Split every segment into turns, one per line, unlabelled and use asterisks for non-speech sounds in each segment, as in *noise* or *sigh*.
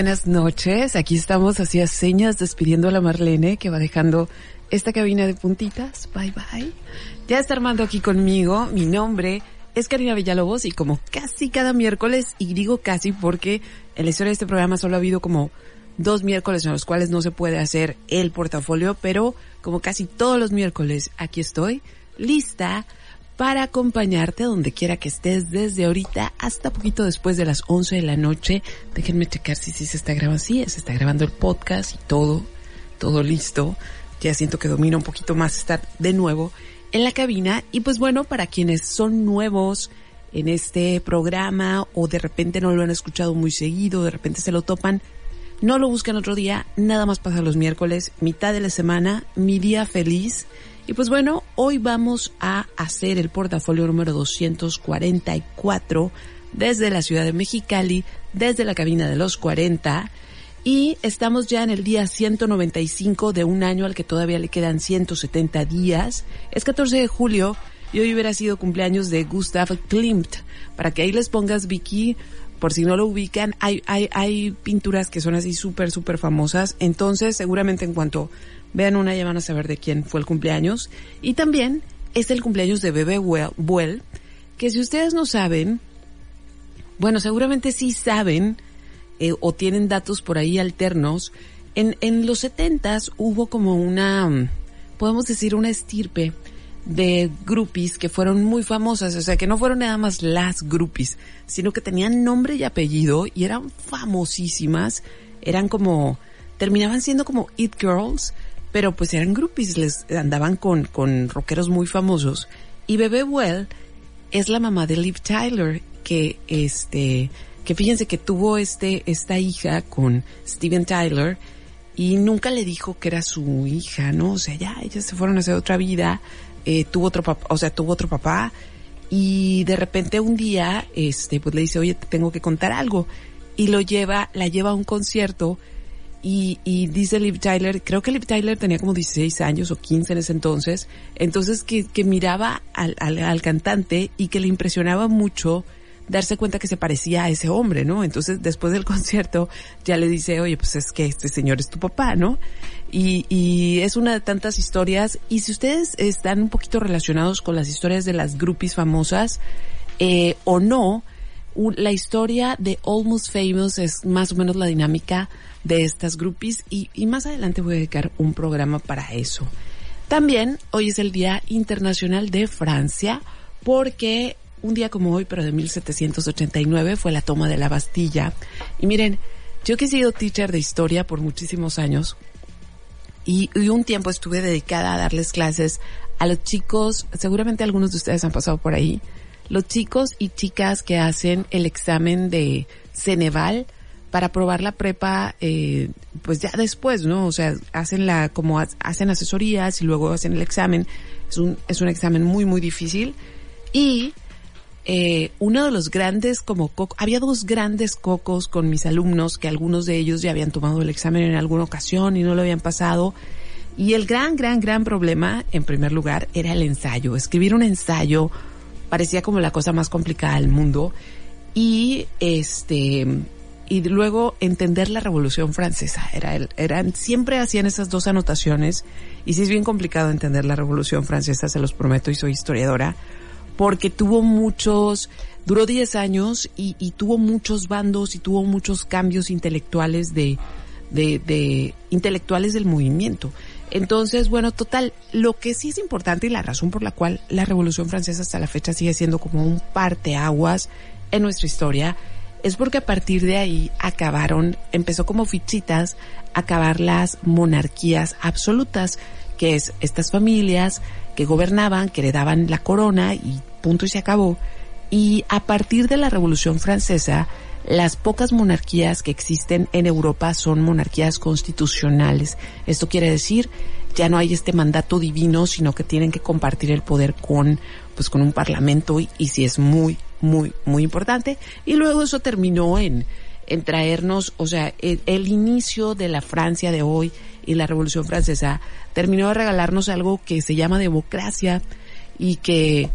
Buenas noches. Aquí estamos hacia señas despidiendo a la Marlene que va dejando esta cabina de puntitas. Bye bye. Ya está Armando aquí conmigo. Mi nombre es Karina Villalobos y como casi cada miércoles, y digo casi porque en la historia de este programa solo ha habido como dos miércoles en los cuales no se puede hacer el portafolio, pero como casi todos los miércoles aquí estoy, lista para acompañarte donde quiera que estés desde ahorita hasta poquito después de las 11 de la noche. Déjenme checar si, si se está grabando. Se está grabando el podcast y todo, todo listo. Ya siento que domina un poquito más estar de nuevo en la cabina. Y pues bueno, para quienes son nuevos en este programa o de repente no lo han escuchado muy seguido, de repente se lo topan, no lo busquen otro día, nada más pasa los miércoles, mitad de la semana, mi día feliz y pues bueno, hoy vamos a hacer el portafolio número 244 desde la ciudad de Mexicali, desde la cabina de los 40. Y estamos ya en el día 195 de un año al que todavía le quedan 170 días. Es 14 de julio y hoy hubiera sido cumpleaños de Gustav Klimt. Para que ahí les pongas Vicky, por si no lo ubican, hay, hay, hay pinturas que son así súper, súper famosas. Entonces, seguramente en cuanto Vean una, ya van a saber de quién fue el cumpleaños. Y también es el cumpleaños de Bebe Buell, que si ustedes no saben, bueno, seguramente sí saben eh, o tienen datos por ahí alternos. En, en los setentas hubo como una, podemos decir, una estirpe de groupies que fueron muy famosas, o sea, que no fueron nada más las groupies, sino que tenían nombre y apellido y eran famosísimas, eran como, terminaban siendo como It Girls, pero pues eran groupies, les andaban con, con rockeros muy famosos. Y Bebe Well es la mamá de Liv Tyler, que este, que fíjense que tuvo este, esta hija con Steven Tyler y nunca le dijo que era su hija, ¿no? O sea, ya ellas se fueron a hacer otra vida, eh, tuvo otro papá, o sea, tuvo otro papá y de repente un día, este, pues le dice, oye, te tengo que contar algo y lo lleva, la lleva a un concierto y, y dice Liv Tyler, creo que Liv Tyler tenía como 16 años o 15 en ese entonces, entonces que, que miraba al, al, al cantante y que le impresionaba mucho darse cuenta que se parecía a ese hombre, ¿no? Entonces, después del *laughs* concierto, ya le dice, oye, pues es que este señor es tu papá, ¿no? Y, y es una de tantas historias. Y si ustedes están un poquito relacionados con las historias de las groupies famosas, eh, o no, la historia de Almost Famous es más o menos la dinámica de estas groupies y, y más adelante voy a dedicar un programa para eso. También hoy es el Día Internacional de Francia porque un día como hoy, pero de 1789, fue la toma de la Bastilla. Y miren, yo que he sido teacher de historia por muchísimos años y, y, un tiempo estuve dedicada a darles clases a los chicos, seguramente algunos de ustedes han pasado por ahí, los chicos y chicas que hacen el examen de Ceneval para probar la prepa, eh, pues ya después, ¿no? O sea, hacen la, como hacen asesorías y luego hacen el examen. Es un, es un examen muy, muy difícil. Y, eh, uno de los grandes como coco, había dos grandes cocos con mis alumnos que algunos de ellos ya habían tomado el examen en alguna ocasión y no lo habían pasado. Y el gran, gran, gran problema, en primer lugar, era el ensayo. Escribir un ensayo parecía como la cosa más complicada del mundo. Y este, y luego entender la Revolución Francesa. Era el, eran, siempre hacían esas dos anotaciones y sí es bien complicado entender la Revolución Francesa, se los prometo y soy historiadora, porque tuvo muchos, duró 10 años y, y tuvo muchos bandos y tuvo muchos cambios intelectuales de, de, de intelectuales del movimiento. Entonces, bueno, total, lo que sí es importante y la razón por la cual la Revolución Francesa hasta la fecha sigue siendo como un parteaguas en nuestra historia es porque a partir de ahí acabaron, empezó como fichitas, acabar las monarquías absolutas, que es estas familias que gobernaban, que le daban la corona y punto y se acabó. Y a partir de la Revolución Francesa, las pocas monarquías que existen en Europa son monarquías constitucionales. Esto quiere decir, ya no hay este mandato divino, sino que tienen que compartir el poder con, pues con un parlamento y, y si es muy, muy, muy importante. Y luego eso terminó en, en traernos, o sea, el, el, inicio de la Francia de hoy y la Revolución Francesa terminó de regalarnos algo que se llama democracia y que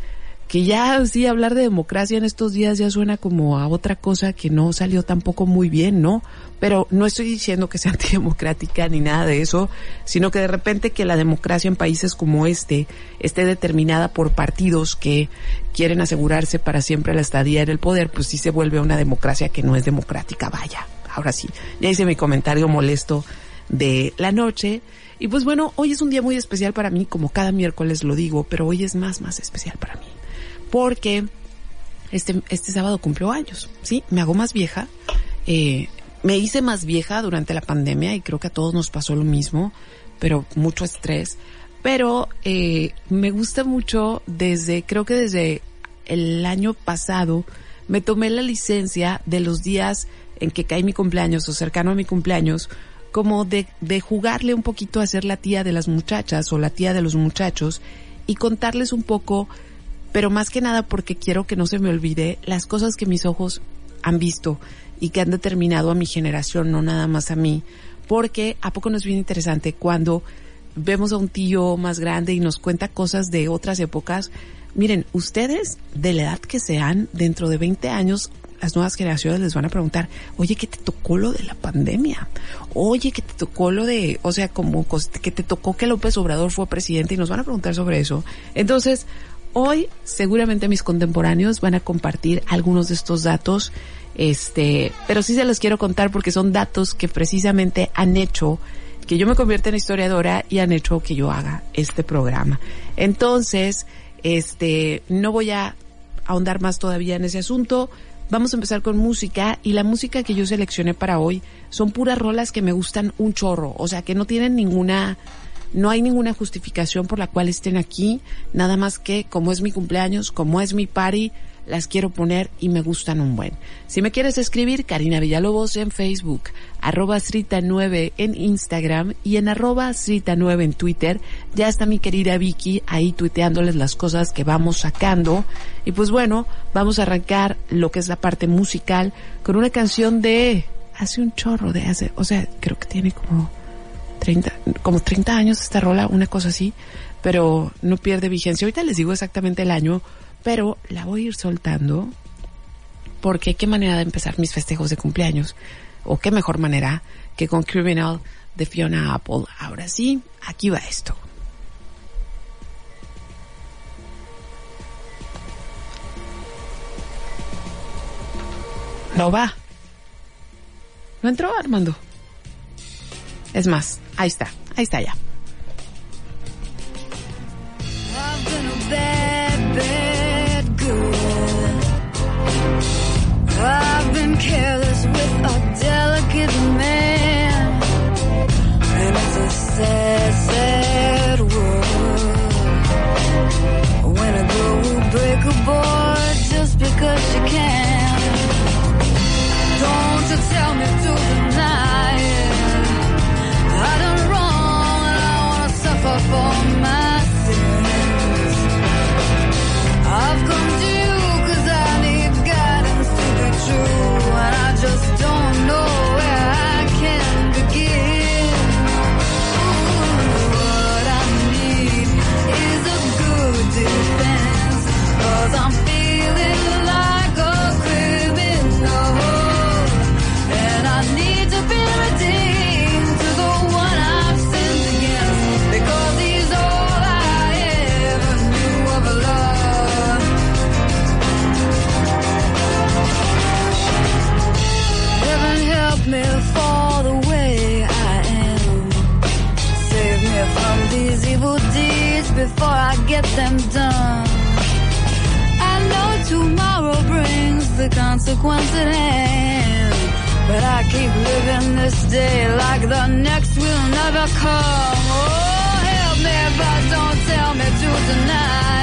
que ya sí hablar de democracia en estos días ya suena como a otra cosa que no salió tampoco muy bien, ¿no? Pero no estoy diciendo que sea *laughs* antidemocrática ni nada de eso, sino que de repente que la democracia en países como este esté determinada por partidos que quieren asegurarse para siempre la estadía en el poder, pues sí se vuelve una democracia que no es democrática, vaya. Ahora sí, ya hice mi comentario molesto de la noche. Y pues bueno, hoy es un día muy especial para mí, como cada miércoles lo digo, pero hoy es más, más especial para mí porque este, este sábado cumplo años, ¿sí? Me hago más vieja. Eh, me hice más vieja durante la pandemia y creo que a todos nos pasó lo mismo, pero mucho estrés. Pero eh, me gusta mucho desde, creo que desde el año pasado, me tomé la licencia de los días en que cae mi cumpleaños o cercano a mi cumpleaños, como de, de jugarle un poquito a ser la tía de las muchachas o la tía de los muchachos y contarles un poco pero más que nada porque quiero que no se me olvide las cosas que mis ojos han visto y que han determinado a mi generación, no nada más a mí, porque a poco nos es bien interesante cuando vemos a un tío más grande y nos cuenta cosas de otras épocas. Miren, ustedes, de la edad que sean, dentro de 20 años, las nuevas generaciones les van a preguntar, oye, ¿qué te tocó lo de la pandemia? Oye, ¿qué te tocó lo de, o sea, como que te tocó que López Obrador fue presidente y nos van a preguntar sobre eso. Entonces, Hoy seguramente mis contemporáneos van a compartir algunos de estos datos, este, pero sí se los quiero contar porque son datos que precisamente han hecho que yo me convierta en historiadora y han hecho que yo haga este programa. Entonces, este, no voy a ahondar más todavía en ese asunto. Vamos a empezar con música y la música que yo seleccioné para hoy son puras rolas que me gustan un chorro, o sea, que no tienen ninguna no hay ninguna justificación por la cual estén aquí, nada más que como es mi cumpleaños, como es mi party, las quiero poner y me gustan un buen. Si me quieres escribir, Karina Villalobos en Facebook, arroba Srita9 en Instagram y en arroba Srita9 en Twitter. Ya está mi querida Vicky ahí tuiteándoles las cosas que vamos sacando. Y pues bueno, vamos a arrancar lo que es la parte musical con una canción de hace un chorro de hace, o sea, creo que tiene como 30, como 30 años esta rola, una cosa así, pero no pierde vigencia. Ahorita les digo exactamente el año, pero la voy a ir soltando porque qué manera de empezar mis festejos de cumpleaños, o qué mejor manera que con Criminal de Fiona Apple. Ahora sí, aquí va esto. No va. ¿No entró Armando? Es más, ahí está, ahí está ya. get them done. I know tomorrow brings the consequence at hand, but I keep living this day like the next will never come. Oh, help me,
but don't tell
me to deny.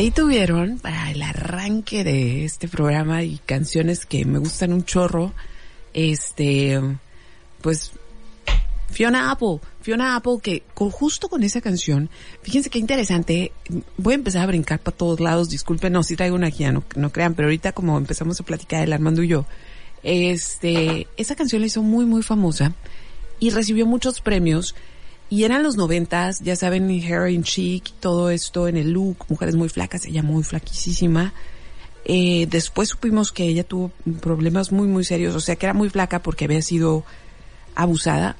Ahí tuvieron para el arranque de este programa y canciones que me gustan un chorro, este, pues Fiona Apple, Fiona Apple que justo con esa canción, fíjense qué interesante, voy a empezar a brincar para todos lados, disculpen, no, si traigo una guía, no, no crean, pero ahorita como empezamos a platicar el Armando y yo, este, esa canción la hizo muy muy famosa y recibió muchos premios y eran los noventas, ya saben, Heroin Chic, todo esto en el look, mujeres muy flacas, ella muy flaquísima. Eh, después supimos que ella tuvo problemas muy, muy serios, o sea que era muy flaca porque había sido abusada.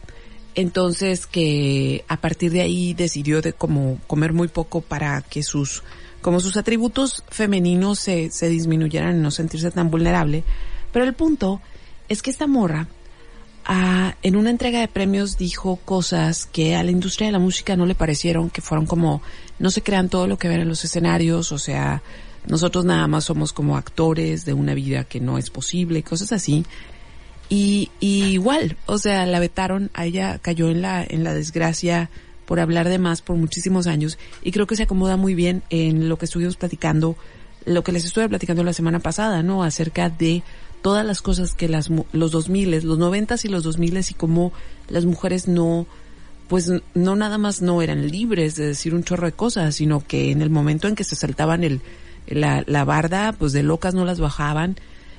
Entonces que a partir de ahí decidió de como comer muy poco para que sus, como sus atributos femeninos se, se disminuyeran y no sentirse tan vulnerable. Pero el punto es que esta morra en una entrega de premios dijo cosas que a la industria de la música no le parecieron, que fueron como, no se crean todo lo que ven en los escenarios, o sea, nosotros nada más somos como actores de una vida que no es posible, cosas así. Y, y igual, o sea, la vetaron, a ella cayó en la, en la desgracia por hablar de más por muchísimos años y creo que se acomoda muy bien en lo que estuvimos platicando, lo que les estuve platicando la semana pasada, ¿no? Acerca de todas las cosas que las, los 2000, los 90 y los 2000 y cómo las mujeres no, pues no nada más no eran libres de decir un chorro de cosas, sino que en el momento en que se saltaban el, la, la barda, pues de locas no las bajaban.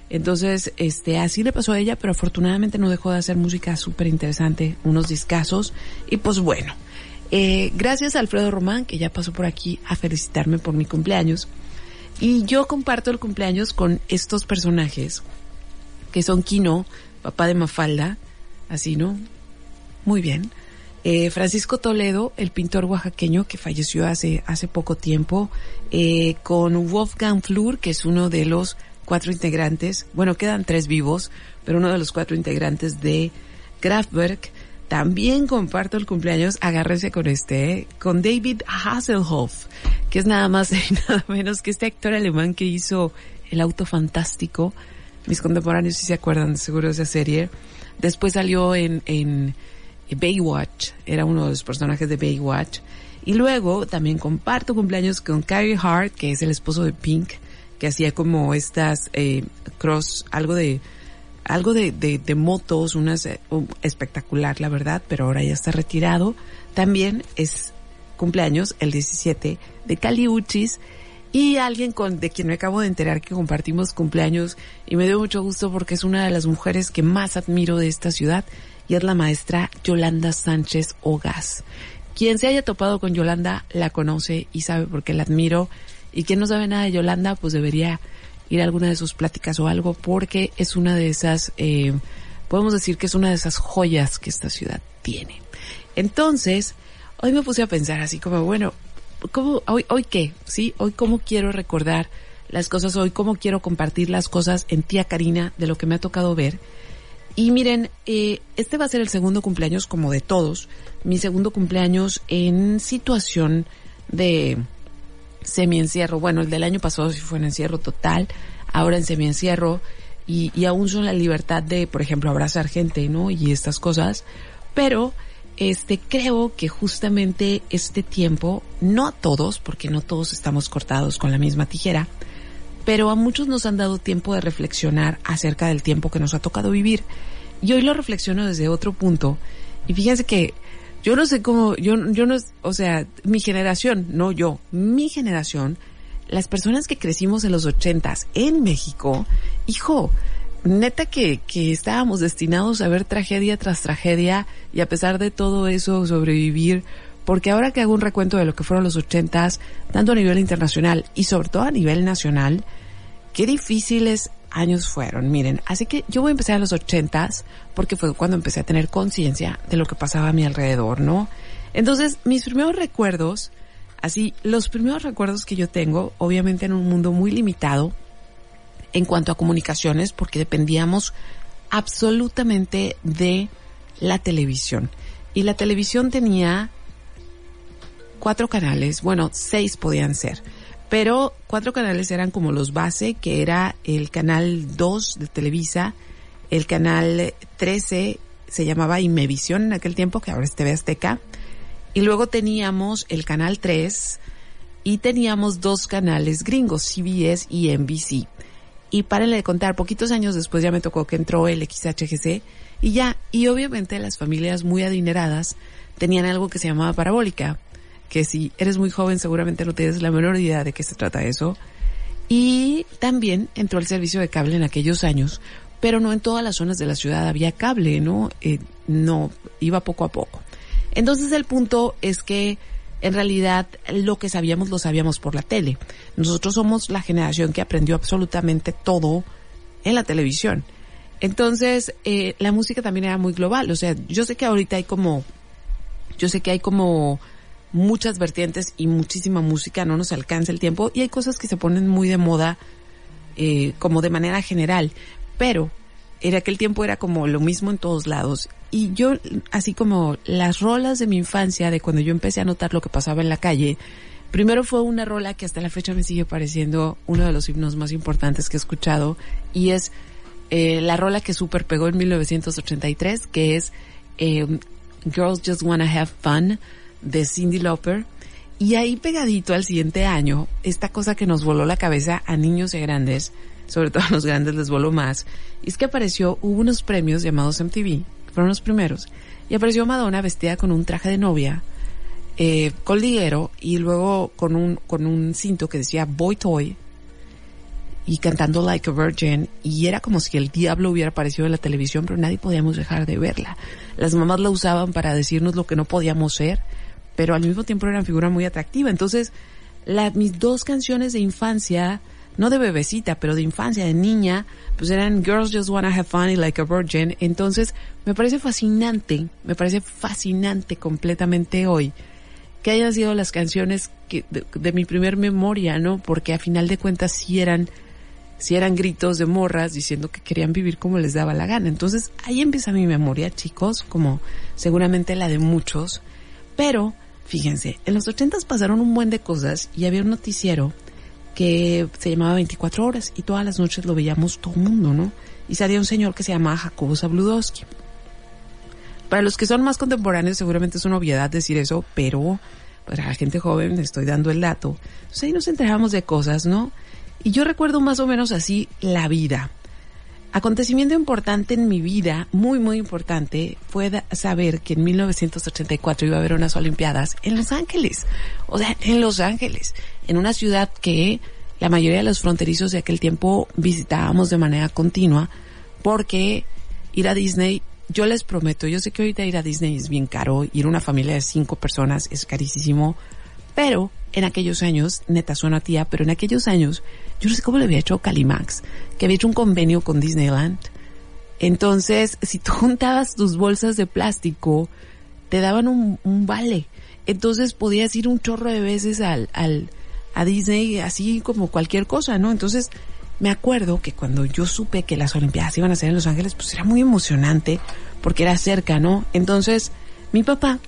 Entonces, este, así le pasó a ella, pero afortunadamente no dejó de hacer música súper interesante, unos discazos. Y pues bueno, eh, gracias a Alfredo Román, que ya pasó por aquí a felicitarme por mi cumpleaños. Y yo comparto el cumpleaños con estos personajes que son Quino, papá de Mafalda, así, ¿no? Muy bien. Eh, Francisco Toledo, el pintor oaxaqueño que falleció hace, hace poco tiempo, eh, con Wolfgang Flur, que es uno de los cuatro integrantes, bueno, quedan tres vivos, pero uno de los cuatro integrantes de Kraftwerk. También comparto el cumpleaños, agárrense con este, ¿eh? con David Hasselhoff, que es nada más *laughs* y nada menos que este actor alemán que hizo El auto fantástico, mis contemporáneos si se acuerdan seguro de esa serie. Después salió en, en Baywatch, era uno de los personajes de Baywatch. Y luego también comparto cumpleaños con Carrie Hart, que es el esposo de Pink, que hacía como estas eh, cross, algo de algo de, de, de motos, unas eh, espectacular la verdad, pero ahora ya está retirado. También es cumpleaños el 17 de Cali Uchis, y alguien con, de quien me acabo de enterar que compartimos cumpleaños y me dio mucho gusto porque es una de las mujeres que más admiro de esta ciudad y es la maestra Yolanda Sánchez Ogas. Quien se haya topado con Yolanda la conoce y sabe por qué la admiro y quien no sabe nada de Yolanda pues debería ir a alguna de sus pláticas o algo porque es una de esas, eh, podemos decir que es una de esas joyas que esta ciudad tiene. Entonces, hoy me puse a pensar así como, bueno, ¿cómo, hoy, hoy qué? ¿Sí? Hoy cómo quiero recordar las cosas, hoy cómo quiero compartir las cosas en tía Karina de lo que me ha tocado ver. Y miren, eh, este va a ser el segundo cumpleaños como de todos, mi segundo cumpleaños en situación de semi-encierro. Bueno, el del año pasado sí fue en encierro total, ahora en semi-encierro y, y aún son la libertad de, por ejemplo, abrazar gente, ¿no? Y estas cosas. Pero este, creo que justamente este tiempo, no a todos, porque no todos estamos cortados con la misma tijera, pero a muchos nos han dado tiempo de reflexionar acerca del tiempo que nos ha tocado vivir. Y hoy lo reflexiono desde otro punto. Y fíjense que yo no sé cómo, yo, yo no, o sea, mi generación, no yo, mi generación, las personas que crecimos en los ochentas en México, hijo, neta que, que estábamos destinados a ver tragedia tras tragedia y a pesar de todo eso sobrevivir, porque ahora que hago un recuento de lo que fueron los ochentas, tanto a nivel internacional y sobre todo a nivel nacional, qué difíciles años fueron. Miren, así que yo voy a empezar a los ochentas porque fue cuando empecé a tener conciencia de lo que pasaba a mi alrededor, ¿no? Entonces, mis primeros recuerdos, así, los primeros recuerdos que yo tengo, obviamente en un mundo muy limitado, en cuanto a comunicaciones porque dependíamos absolutamente de la televisión. Y la televisión tenía cuatro canales, bueno, seis podían ser, pero cuatro canales eran como los base, que era el canal 2 de Televisa, el canal 13 se llamaba Imevisión en aquel tiempo, que ahora es TV Azteca, Y luego teníamos el canal 3 y teníamos dos canales gringos, CBS y NBC. Y párenle de contar, poquitos años después ya me tocó que entró el XHGC y ya, y obviamente las familias muy adineradas tenían algo que se llamaba parabólica, que si eres muy joven seguramente no tienes la menor idea de qué se trata eso. Y también entró el servicio de cable en aquellos años, pero no en todas las zonas de la ciudad había cable, ¿no? Eh, no, iba poco a poco. Entonces el punto es que en realidad lo que sabíamos lo sabíamos por la tele. Nosotros somos la generación que aprendió absolutamente todo en la televisión. Entonces, eh, la música también era muy global. O sea, yo sé que ahorita hay como, yo sé que hay como muchas vertientes y muchísima música, no nos alcanza el tiempo y hay cosas que se ponen muy de moda eh, como de manera general, pero en aquel tiempo era como lo mismo en todos lados. Y yo, así como las rolas de mi infancia, de cuando yo empecé a notar lo que pasaba en la calle, primero fue una rola que hasta la fecha me sigue pareciendo uno de los himnos más importantes que he escuchado y es eh, la rola que super pegó en 1983, que es eh, Girls Just Wanna Have Fun de Cindy Lauper. Y ahí pegadito al siguiente año, esta cosa que nos voló la cabeza a niños y grandes, sobre todo a los grandes les voló más, es que apareció, hubo unos premios llamados MTV, fueron los primeros, y apareció Madonna vestida con un traje de novia, eh, con liguero, y luego con un, con un cinto que decía Boy Toy, y cantando Like a Virgin, y era como si el diablo hubiera aparecido en la televisión, pero nadie podíamos dejar de verla. Las mamás la usaban para decirnos lo que no podíamos ser, pero al mismo tiempo era una figura muy atractiva. Entonces, la, mis dos canciones de infancia, no de bebecita, pero de infancia, de niña, pues eran Girls Just Wanna Have Fun Like a Virgin. Entonces, me parece fascinante, me parece fascinante completamente hoy que hayan sido las canciones de, de, mi primer memoria, ¿no? Porque a final de cuentas sí eran, sí eran gritos de morras diciendo que querían vivir como les daba la gana. Entonces, ahí empieza mi memoria, chicos, como seguramente la de muchos. Pero, fíjense, en los ochentas pasaron un buen de cosas y había un noticiero que se llamaba 24 horas y todas las noches lo veíamos todo el mundo, ¿no? Y salía un señor que se llamaba Jacobo Zabludowski. Para los que son más contemporáneos seguramente es una obviedad decir eso, pero para la gente joven estoy dando el dato. Entonces ahí nos enterábamos de cosas, ¿no? Y yo recuerdo más o menos así la vida. Acontecimiento importante en mi vida, muy muy importante, fue saber que en 1984 iba a haber unas Olimpiadas en Los Ángeles. O sea, en Los Ángeles, en una ciudad que la mayoría de los fronterizos de aquel tiempo visitábamos de manera continua, porque ir a Disney yo les prometo, yo sé que ahorita ir a Disney es bien caro, ir a una familia de cinco personas es carísimo, pero en aquellos años, neta suena tía, pero en aquellos años, yo no sé cómo le había hecho Calimax, que había hecho un convenio con Disneyland. Entonces, si tú *laughs* juntabas tus bolsas de plástico, te daban un, un vale. Entonces podías ir un chorro de veces al, al, a Disney así como cualquier cosa, ¿no? Entonces, me acuerdo que cuando yo supe que las Olimpiadas iban a ser en Los Ángeles, pues era muy emocionante porque era cerca, ¿no? Entonces, mi papá,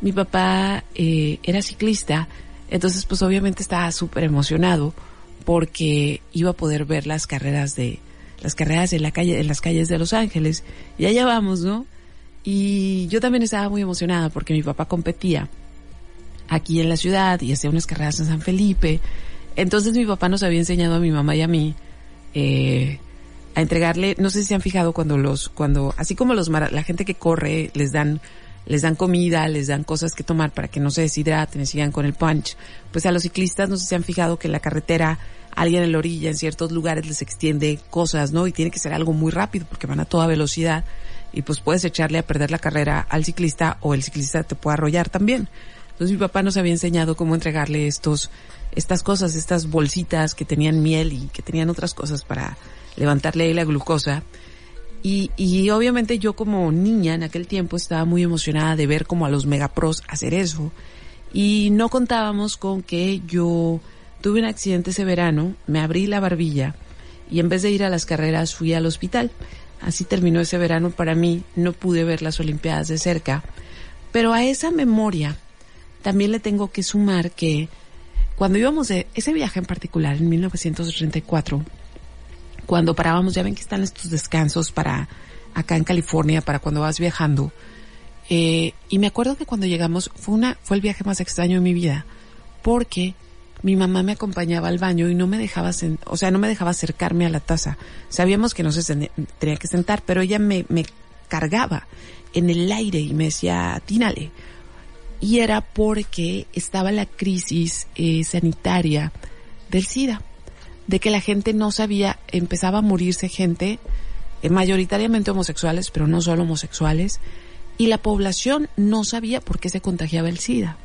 mi papá eh, era ciclista, entonces pues obviamente estaba súper emocionado porque iba a poder ver las carreras de las carreras en la calle en las calles de Los Ángeles y allá vamos, ¿no? Y yo también estaba muy emocionada porque mi papá competía aquí en la ciudad y hacía unas carreras en San Felipe. Entonces mi papá nos había enseñado a mi mamá y a mí eh, a entregarle, no sé si se han fijado cuando los, cuando, así como los la gente que corre les dan, les dan comida, les dan cosas que tomar para que no se deshidraten y sigan con el punch. Pues a los ciclistas no sé si se han fijado que en la carretera alguien en la orilla en ciertos lugares les extiende cosas, ¿no? Y tiene que ser algo muy rápido porque van a toda velocidad y pues puedes echarle a perder la carrera al ciclista o el ciclista te puede arrollar también. Entonces mi papá nos había enseñado cómo entregarle estos, estas cosas, estas bolsitas que tenían miel y que tenían otras cosas para levantarle ahí la glucosa. Y, obviamente yo como niña en aquel tiempo estaba muy emocionada de ver como a los megapros hacer eso. Y no contábamos con que yo tuve un accidente ese verano, me abrí la barbilla y en vez de ir a las carreras fui al hospital. Así terminó ese verano para mí, no pude ver las Olimpiadas de cerca. Pero a esa memoria también le tengo que sumar que cuando íbamos de ese viaje en particular en 1984, cuando parábamos, ya ven que están estos descansos para acá en California, para cuando vas viajando, Eh, y me acuerdo que cuando llegamos fue una, fue el viaje más extraño de mi vida, porque mi mamá me acompañaba al baño y no me dejaba, o sea, no me dejaba acercarme a la taza. Sabíamos que no se tenía que sentar, pero ella me, me cargaba en el aire y me decía, tínale. Y era porque estaba la crisis eh, sanitaria del SIDA, de que la gente no sabía, empezaba a morirse gente, eh, mayoritariamente homosexuales, pero no solo homosexuales, y la población no sabía por qué se contagiaba el SIDA.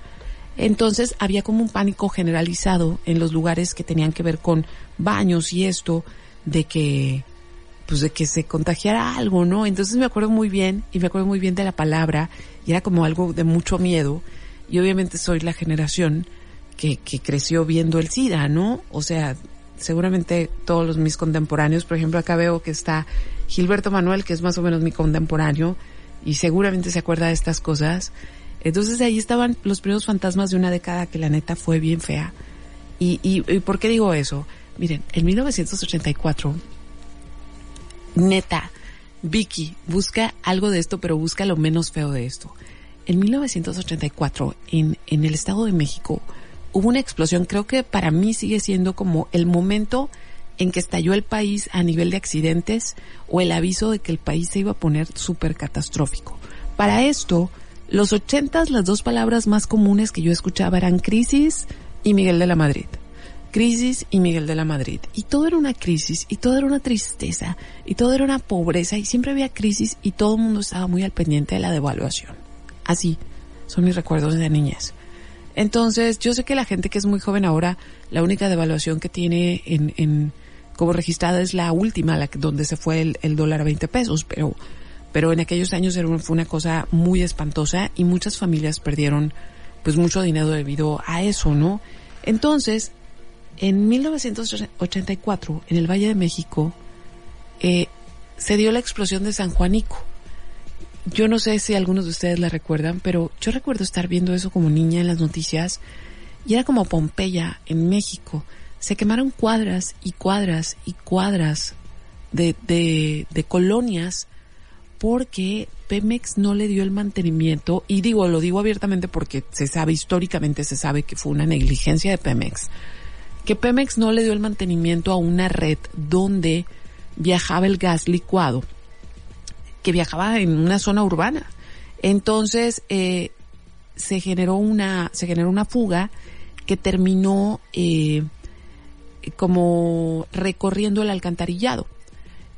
Entonces había como un pánico generalizado en los lugares que tenían que ver con baños y esto, de que, pues de que se contagiara algo, ¿no? Entonces me acuerdo muy bien, y me acuerdo muy bien de la palabra, y era como algo de mucho miedo, y obviamente soy la generación que, que creció viendo el SIDA, ¿no? O sea, seguramente todos los mis contemporáneos, por ejemplo, acá veo que está Gilberto Manuel, que es más o menos mi contemporáneo, y seguramente se acuerda de estas cosas. Entonces ahí estaban los primeros fantasmas de una década que la neta fue bien fea. ¿Y, y, por qué digo eso? Miren, en 1984, neta, Vicky busca algo de esto, pero busca lo menos feo de esto. En 1984, en, en el Estado de México, hubo una explosión, creo que para mí sigue siendo como el momento en que estalló el país a nivel de accidentes o el aviso de que el país se iba a poner súper catastrófico. Para esto, los ochentas, las dos palabras más comunes que yo escuchaba eran crisis y Miguel de la Madrid. Crisis y Miguel de la Madrid. Y todo era una crisis, y todo era una tristeza, y todo era una pobreza, y siempre había crisis, y todo el mundo estaba muy al pendiente de la devaluación. Así son mis recuerdos de niñez. Entonces, yo sé que la gente que es muy joven ahora, la única devaluación que tiene en, en como registrada es la última, la donde se fue el, dólar a 20 pesos, pero, pero en aquellos años fue una cosa muy espantosa y muchas familias perdieron pues mucho dinero debido a eso, ¿no? Entonces, en 1984, en el Valle de México, eh, se dio la explosión de San Juanico yo no sé si algunos de ustedes la recuerdan, pero yo recuerdo estar viendo eso como niña en las noticias y era como Pompeya en México. Se quemaron cuadras y cuadras y cuadras de, de, de colonias porque Pemex no le dio el mantenimiento y digo, lo digo abiertamente porque se sabe, históricamente se sabe que fue una negligencia de Pemex, que Pemex no le dio el mantenimiento a una red donde viajaba el gas licuado que viajaba en una zona urbana. Entonces, eh, se generó una, se generó una fuga que terminó eh, como recorriendo el alcantarillado.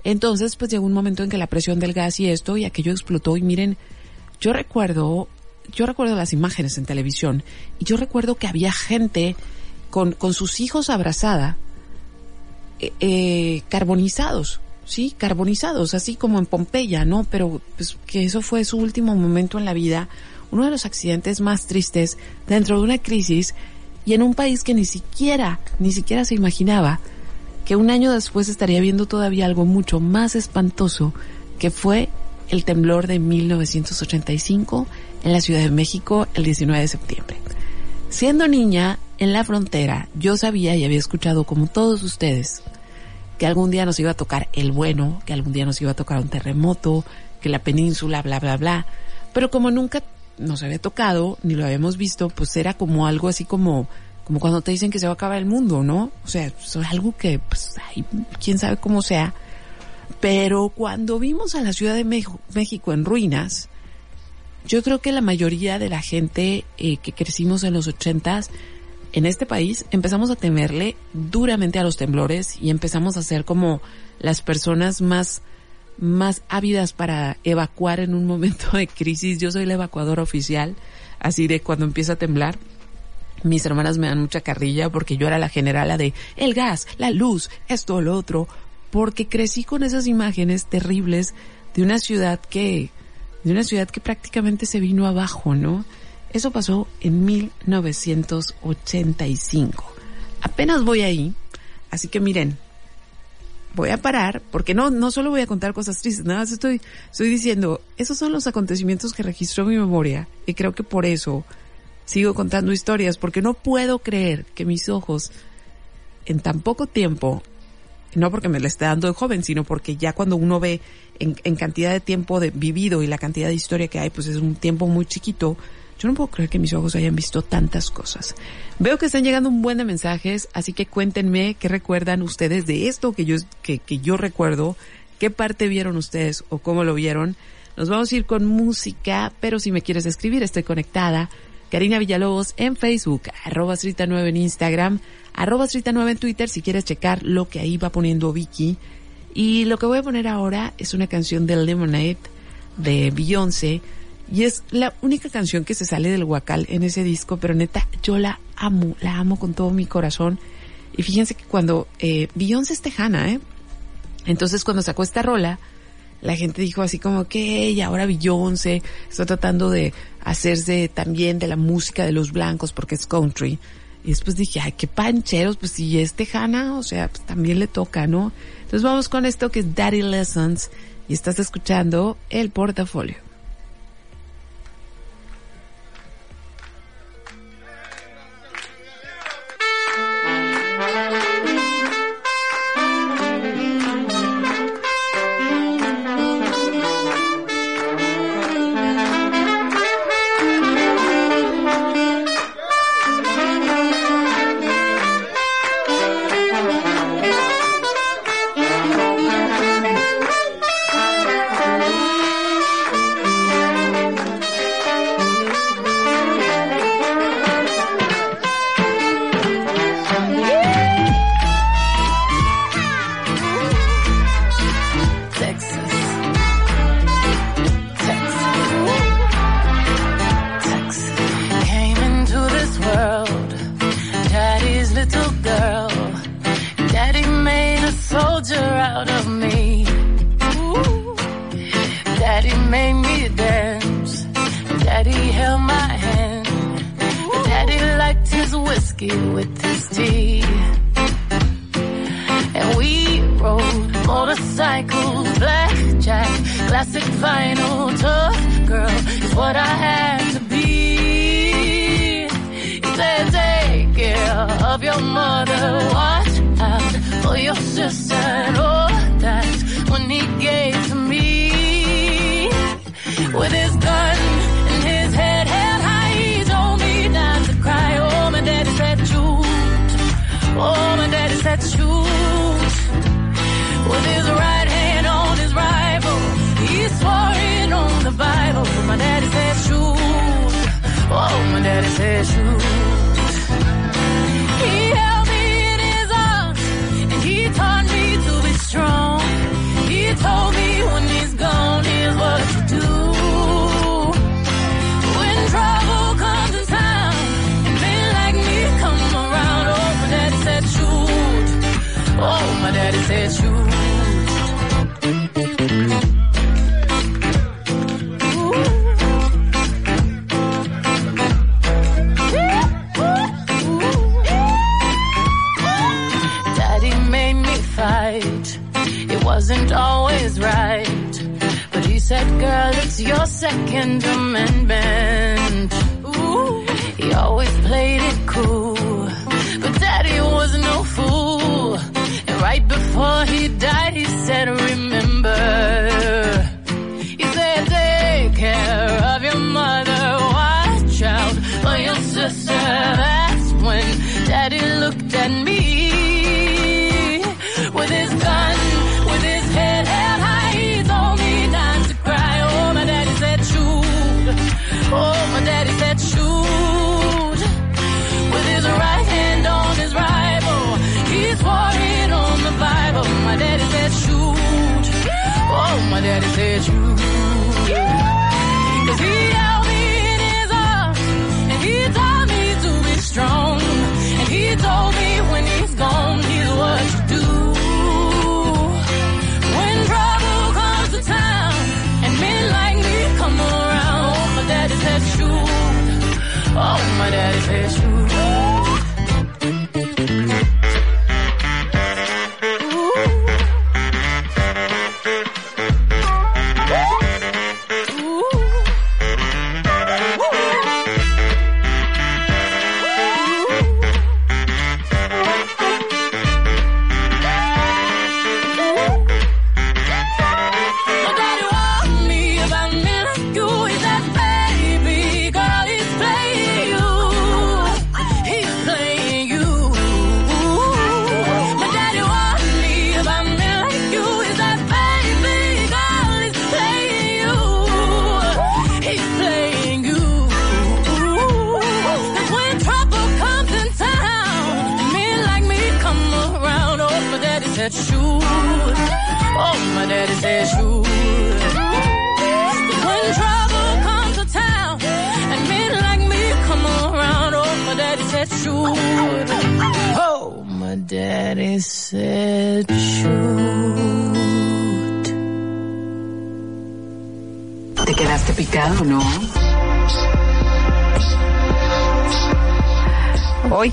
Entonces, pues llegó un momento en que la presión del gas y esto y aquello explotó y miren, yo recuerdo, yo recuerdo las imágenes en televisión y yo recuerdo que había gente con, con sus hijos abrazada, eh, eh carbonizados, sí, carbonizados, así como en Pompeya, ¿no? Pero pues que eso fue su último momento en la vida, uno de los accidentes más tristes dentro de una crisis y en un país que ni siquiera, ni siquiera se imaginaba que un año después estaría viendo todavía algo mucho más espantoso que fue el temblor de 1985 en la Ciudad de México el 19 de septiembre. Siendo niña en la frontera, yo sabía y había escuchado como todos ustedes que algún día nos iba a tocar el bueno, que algún día nos iba a tocar un terremoto, que la península, bla, bla, bla. Pero como nunca nos había tocado, ni lo habíamos visto, pues era como algo así como, como cuando te dicen que se va a acabar el mundo, ¿no? O sea, es algo que, pues, quién sabe cómo sea. Pero cuando vimos a la Ciudad de México en ruinas, yo creo que la mayoría de la gente eh, que crecimos en los ochentas en este país empezamos a temerle duramente a los temblores y empezamos a ser como las personas más más ávidas para evacuar en un momento de crisis. Yo soy la evacuadora oficial, así de cuando empieza a temblar. Mis hermanas me dan mucha carrilla porque yo era la generala de el gas, la luz, esto, lo otro, porque crecí con esas imágenes terribles de una ciudad que, de una ciudad que prácticamente se vino abajo, ¿no? Eso pasó en 1985. Apenas voy ahí, así que miren, voy a parar, porque no, no solo voy a contar cosas tristes, nada más estoy, estoy diciendo, esos son los acontecimientos que registró mi memoria, y creo que por eso sigo contando historias, porque no puedo creer que mis ojos, en tan poco tiempo,
no porque me la esté dando de joven, sino porque ya cuando uno ve en, en cantidad de tiempo de vivido y la cantidad de historia que hay, pues es un tiempo muy chiquito. Yo no puedo creer que mis ojos hayan visto tantas cosas. Veo que están llegando un buen de mensajes, así que cuéntenme qué recuerdan ustedes de esto que yo, que, que yo recuerdo, qué parte vieron ustedes o cómo lo vieron. Nos vamos a ir con música, pero si me quieres escribir, estoy conectada. Karina Villalobos en Facebook, arroba 9 en Instagram, arroba 9 en Twitter si quieres checar lo que ahí va poniendo Vicky. Y lo que voy a poner ahora es una canción de Lemonade de Beyoncé y es la única canción que se sale del guacal en ese disco, pero neta, yo la amo, la amo con todo mi corazón. Y fíjense que cuando eh, Beyoncé es tejana, ¿eh? Entonces cuando sacó esta rola, la gente dijo así como que y ahora Beyoncé está tratando de hacerse también de la música de los blancos porque es country. Y después dije, ay, qué pancheros, pues si es tejana, o sea, pues también le toca, ¿no? Entonces vamos con esto que es Daddy Lessons y estás escuchando el portafolio. classic vinyl. Tough girl is what I had to be. He said, take care of your mother. Watch out for your sister Oh, that's when he gave to me with his gun in his head held high. He told me not to cry. Oh, my
daddy said
you. Oh, my daddy said you. my daddy says true. Oh, my daddy says true. He held me in his arms and he taught me to be strong. He told me when he's gone, here's what to do. When trouble comes in town and men like me come around, oh, my daddy said
shoot.
Oh, my daddy said
shoot. second amendment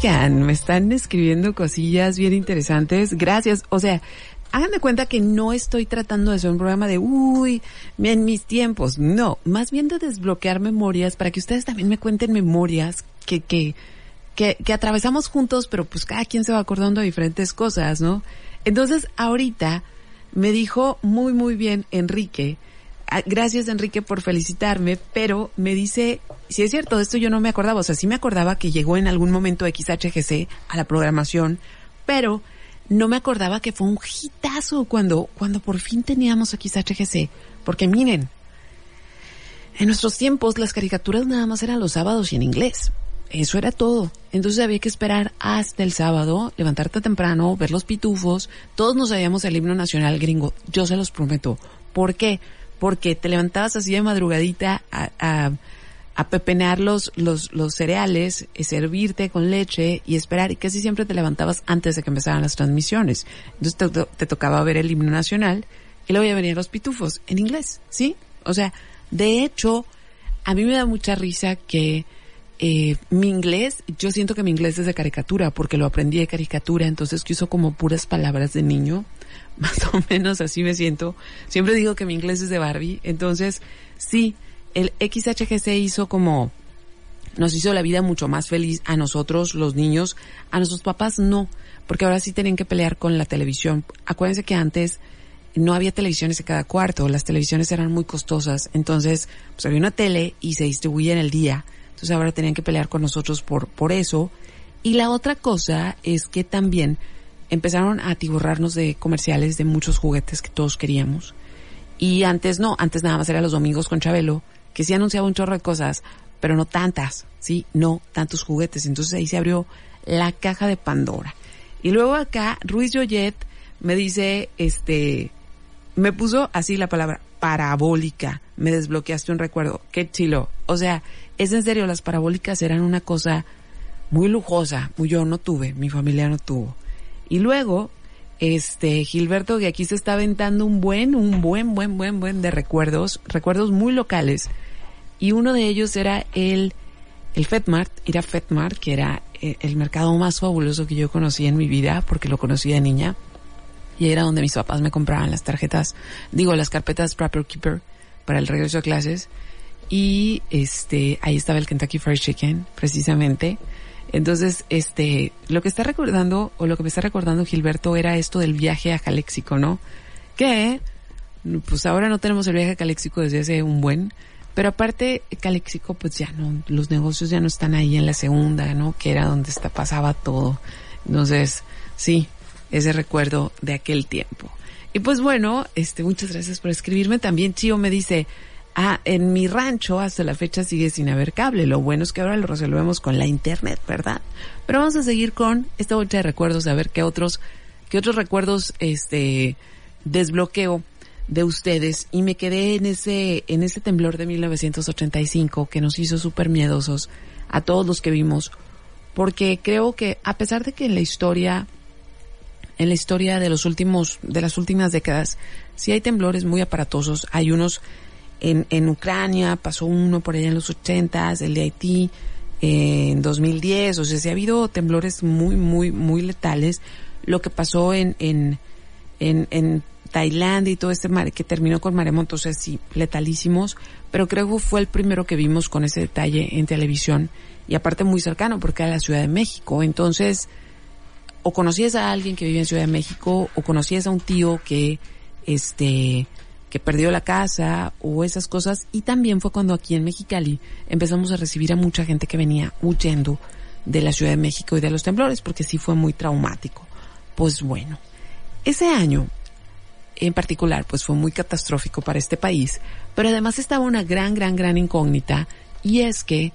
Me están escribiendo cosillas bien interesantes. Gracias. O sea, hagan de cuenta que no estoy tratando de hacer un programa de, uy, en mis tiempos. No, más bien de desbloquear memorias para que ustedes también me cuenten memorias que, que, que, atravesamos juntos, pero pues cada quien se va acordando de diferentes cosas, ¿no? Entonces, ahorita me dijo muy, muy bien Enrique, gracias Enrique por felicitarme, pero me dice, si es cierto, esto yo no me acordaba, o sea, sí me acordaba que llegó en algún momento XHGC a la programación, pero no me acordaba que fue un hitazo cuando, cuando por fin teníamos XHGC. Porque miren, en nuestros tiempos las caricaturas nada más eran los sábados y en inglés. Eso era todo. Entonces había que esperar hasta el sábado, levantarte temprano, ver los pitufos. Todos nos sabíamos el himno nacional gringo. Yo se los prometo. ¿Por qué? Porque te levantabas así de madrugadita a, a pepenar los, los, los cereales, y servirte con leche y esperar. Y casi siempre te levantabas antes de que empezaran las transmisiones. Entonces te, tocaba ver el himno nacional y luego ya venían los pitufos en inglés, ¿sí? O sea, de hecho, a mí me da mucha risa que eh, mi inglés, yo siento que mi inglés es de caricatura porque lo aprendí de caricatura, entonces que uso como puras palabras de niño. *laughs* Más o menos así me siento. Siempre digo que mi inglés es de Barbie. Entonces, sí, el XHGC hizo como, nos hizo la vida mucho más feliz a nosotros, los niños, a nuestros papás no, porque ahora sí tenían que pelear con la televisión. Acuérdense que antes no había televisiones en cada cuarto, las televisiones eran muy costosas, entonces pues había una tele y se distribuía en el día, entonces ahora tenían que pelear con nosotros por, por eso. Y la otra cosa es que también empezaron a atiborrarnos de comerciales de muchos juguetes que todos queríamos. Y antes no, antes nada más era los domingos con Chabelo que sí anunciaba un chorro de cosas, pero no tantas, ¿sí? No tantos juguetes. Entonces ahí se abrió la caja de Pandora. Y luego acá, Ruiz Joyet me dice, este, me puso así la palabra parabólica. Me desbloqueaste un recuerdo. Qué chilo. O sea, es en serio, las parabólicas eran una cosa muy lujosa. Yo no tuve, mi familia no tuvo. Y luego, este, Gilberto, que aquí se está aventando un buen, un buen, buen, buen, buen de recuerdos, recuerdos muy locales. Y uno de ellos era el, el FedMart, ir a FedMart, que era eh, el mercado más fabuloso que yo conocí en mi vida, porque lo conocí de niña. Y era donde mis papás me compraban las tarjetas, digo, las carpetas Proper Keeper para el regreso a clases. Y este, ahí estaba el Kentucky Fried Chicken, precisamente. Entonces, este, lo que está recordando, o lo que me está recordando Gilberto era esto del viaje a Caléxico, ¿no? Que, pues ahora no tenemos el viaje a Caléxico desde hace un buen, pero aparte, Caléxico, pues ya no, los negocios ya no están ahí en la segunda, ¿no? Que era donde está, pasaba todo. Entonces, sí, ese recuerdo de aquel tiempo. Y pues bueno, este, muchas gracias por escribirme. También Chío me dice, Ah, en mi rancho hasta la fecha sigue sin haber cable. Lo bueno es que ahora lo resolvemos con la internet, ¿verdad? Pero vamos a seguir con esta bolsa de recuerdos, a ver qué otros, qué otros recuerdos, este, desbloqueo de ustedes. Y me quedé en ese, en ese temblor de 1985 que nos hizo súper miedosos a todos los que vimos. Porque creo que a pesar de que en la historia, en la historia de los últimos, de las últimas décadas, sí hay temblores muy aparatosos, hay unos en, en Ucrania, pasó uno por allá en los ochentas, el de Haití eh, en 2010, o sea, sí ha habido temblores muy, muy, muy letales. Lo que pasó en, en, en, en Tailandia y todo este mar, que terminó con maremotos, o sea, sí, letalísimos, pero creo que fue el primero que vimos con ese detalle en televisión y aparte muy cercano porque era la Ciudad de México. Entonces, o conocías a alguien que vive en Ciudad de México o conocías a un tío que, este, que perdió la casa o esas cosas. Y también fue cuando aquí en Mexicali empezamos a recibir a mucha gente que venía huyendo de la Ciudad de México y de los temblores, porque sí fue muy traumático. Pues bueno, ese año en particular pues fue muy catastrófico para este país, pero además estaba una gran, gran, gran incógnita y es que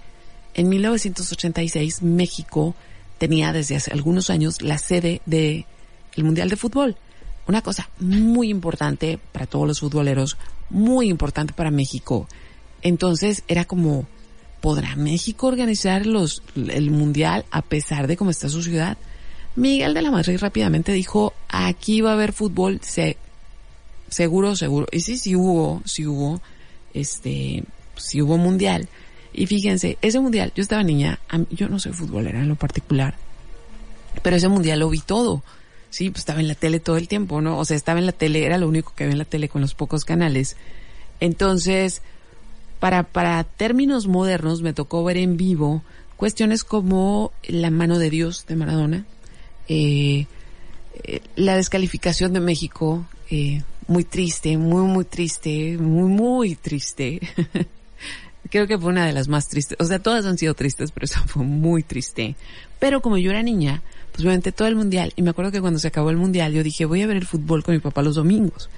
en 1986 México tenía desde hace algunos años la sede de el Mundial de Fútbol una cosa muy importante para todos los futboleros, muy importante para México. Entonces era como, ¿podrá México organizar los, el mundial a pesar de cómo está su ciudad? Miguel de la Madrid rápidamente dijo, aquí va a haber fútbol, se, seguro, seguro. Y sí, sí hubo, sí hubo, este, sí hubo mundial. Y fíjense, ese mundial, yo estaba niña, yo no soy futbolera en lo particular, pero ese mundial lo vi todo. Sí, pues estaba en la tele todo el tiempo, ¿no? O sea, estaba en la tele, era lo único que había en la tele con los pocos canales. Entonces, para, para términos modernos, me tocó ver en vivo cuestiones como la mano de Dios de Maradona, eh, eh, la descalificación de México, eh, muy triste, muy, muy triste, muy, muy triste. *laughs* Creo que fue una de las más tristes. O sea, todas han sido tristes, pero esa fue muy triste. Pero como yo era niña, pues aventé todo el mundial. Y me acuerdo que cuando se acabó el mundial, yo dije, voy a ver el fútbol con mi papá los domingos.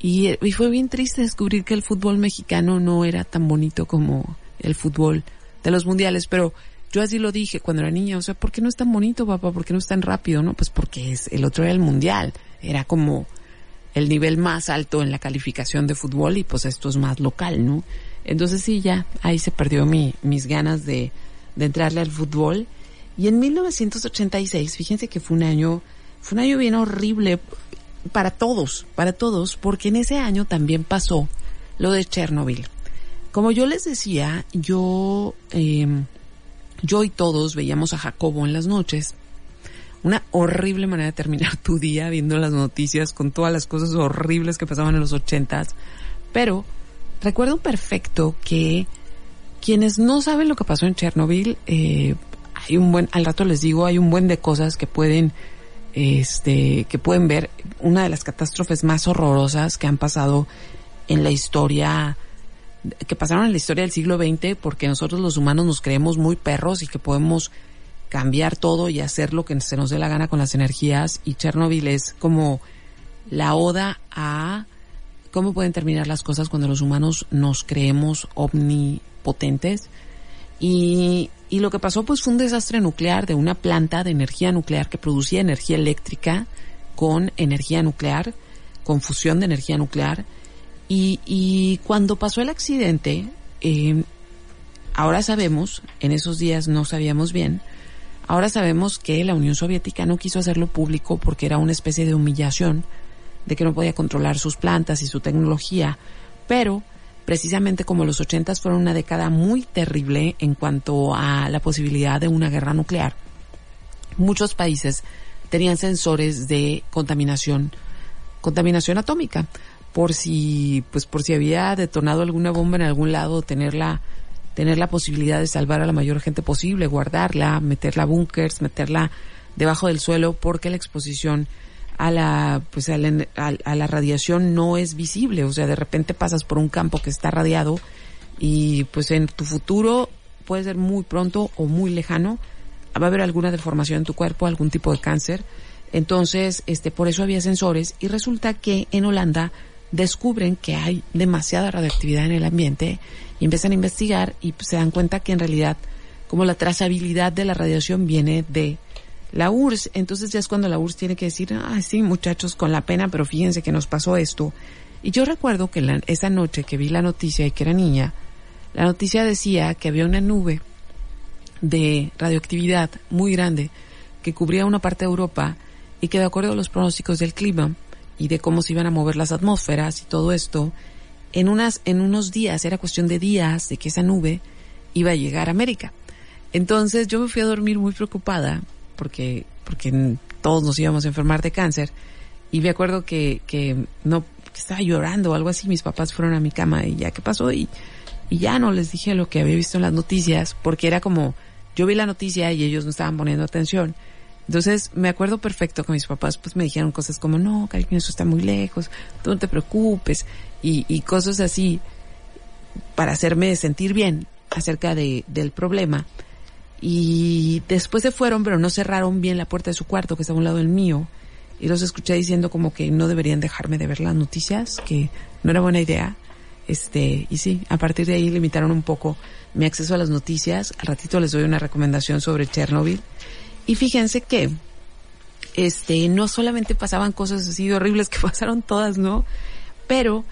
Y, y fue bien triste descubrir que el fútbol mexicano no era tan bonito como el fútbol de los mundiales. Pero yo así lo dije cuando era niña. O sea, ¿por qué no es tan bonito, papá? ¿Por qué no es tan rápido? No, pues porque es, el otro era el mundial. Era como el nivel más alto en la calificación de fútbol y pues esto es más local, ¿no? Entonces sí, ya ahí se perdió mi, mis ganas de, de entrarle al fútbol. Y en 1986, fíjense que fue un año, fue un año bien horrible para todos, para todos, porque en ese año también pasó lo de Chernobyl. Como yo les decía, yo, eh, yo y todos veíamos a Jacobo en las noches una horrible manera de terminar tu día viendo las noticias con todas las cosas horribles que pasaban en los ochentas. Pero recuerdo perfecto que quienes no saben lo que pasó en Chernobyl, eh, hay un buen, al rato les digo, hay un buen de cosas que pueden, este, que pueden ver. Una de las catástrofes más horrorosas que han pasado en la historia, que pasaron en la historia del siglo XX, porque nosotros los humanos nos creemos muy perros y que podemos cambiar todo y hacer lo que se nos dé la gana con las energías y Chernobyl es como la oda a cómo pueden terminar las cosas cuando los humanos nos creemos omnipotentes y, y lo que pasó pues fue un desastre nuclear de una planta de energía nuclear que producía energía eléctrica con energía nuclear, con fusión de energía nuclear. Y, y cuando pasó el accidente eh, ahora sabemos, en esos días no sabíamos bien, Ahora sabemos que la Unión Soviética no quiso hacerlo público porque era una especie de humillación de que no podía controlar sus plantas y su tecnología, pero precisamente como los ochentas fueron una década muy terrible en cuanto a la posibilidad de una guerra nuclear, muchos países tenían sensores de contaminación, contaminación atómica, por si, pues por si había detonado alguna bomba en algún lado, tenerla tener la posibilidad de salvar a la mayor gente posible, guardarla, meterla a búnkers, meterla debajo del suelo, porque la exposición a la, pues a la, a la radiación no es visible. O sea, de repente pasas por un campo que está radiado y pues en tu futuro puede ser muy pronto o muy lejano, va a haber alguna deformación en tu cuerpo, algún tipo de cáncer. Entonces, este, por eso había sensores y resulta que en Holanda descubren que hay demasiada radioactividad en el ambiente y empiezan a investigar y se dan cuenta que en realidad como la trazabilidad de la radiación viene de la URSS, entonces ya es cuando la URSS tiene que decir, ah, sí, muchachos, con la pena, pero fíjense que nos pasó esto. Y yo recuerdo que esa noche que vi la noticia y que era niña, la noticia decía que había una nube de radioactividad muy grande que cubría una parte de Europa y que de acuerdo a los pronósticos del clima y de cómo se iban a mover las atmósferas y todo esto, en unas, en unos días, era cuestión de días de que esa nube iba a llegar a América. Entonces yo me fui a dormir muy preocupada porque, porque todos nos íbamos a enfermar de cáncer y me acuerdo que, que no, estaba llorando o algo así, mis papás fueron a mi cama y ya qué pasó y, y ya no les dije lo que había visto en las noticias porque era como, yo vi la noticia y ellos no estaban poniendo atención. Entonces me acuerdo perfecto que mis papás pues me dijeron cosas como, no, cariño, eso está muy lejos, tú no te preocupes y, y cosas así para hacerme sentir bien acerca de, del problema. Y después se fueron, pero no cerraron bien la puerta de su cuarto, que estaba a un lado del mío. Y los escuché diciendo como que no deberían dejarme de ver las noticias, que no era buena idea. Este, y sí, a partir de ahí limitaron un poco mi acceso a las noticias. Al ratito les doy una recomendación sobre Chernobyl. Y fíjense que, este, no solamente pasaban cosas así horribles que *laughs* pasaron todas, ¿no? Pero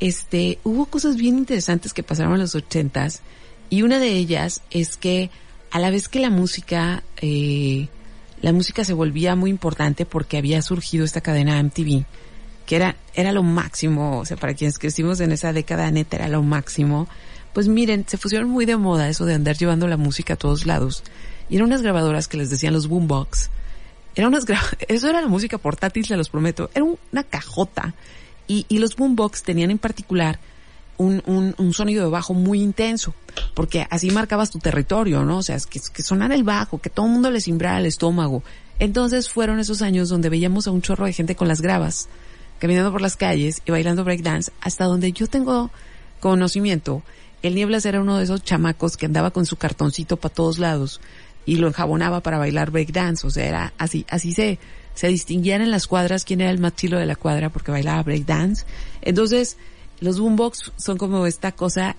este, hubo cosas bien interesantes que pasaron en los ochentas y una de ellas es que a la vez que la música, eh, la música se volvía muy importante porque había surgido esta cadena MTV, que era, era lo máximo, o sea, para quienes crecimos en esa década, neta, era lo máximo. Pues miren, se pusieron muy de moda eso de andar llevando la música a todos lados. Y eran unas grabadoras que les decían los boombox. Era unas *laughs* eso era la música portátil, se los prometo. Era una cajota. Y, y los boombox tenían en particular un, un, un, sonido de bajo muy intenso, porque así marcabas tu territorio, ¿no? O sea, que, que sonara el bajo, que todo el mundo le cimbrara el estómago. Entonces fueron esos años donde veíamos a un chorro de gente con las gravas, caminando por las calles y bailando breakdance, hasta donde yo tengo conocimiento. El Nieblas era uno de esos chamacos que andaba con su cartoncito para todos lados y lo enjabonaba para bailar breakdance, o sea, era así, así se, se distinguían en las cuadras quién era el más de la cuadra porque bailaba breakdance. Entonces, los boombox son como esta cosa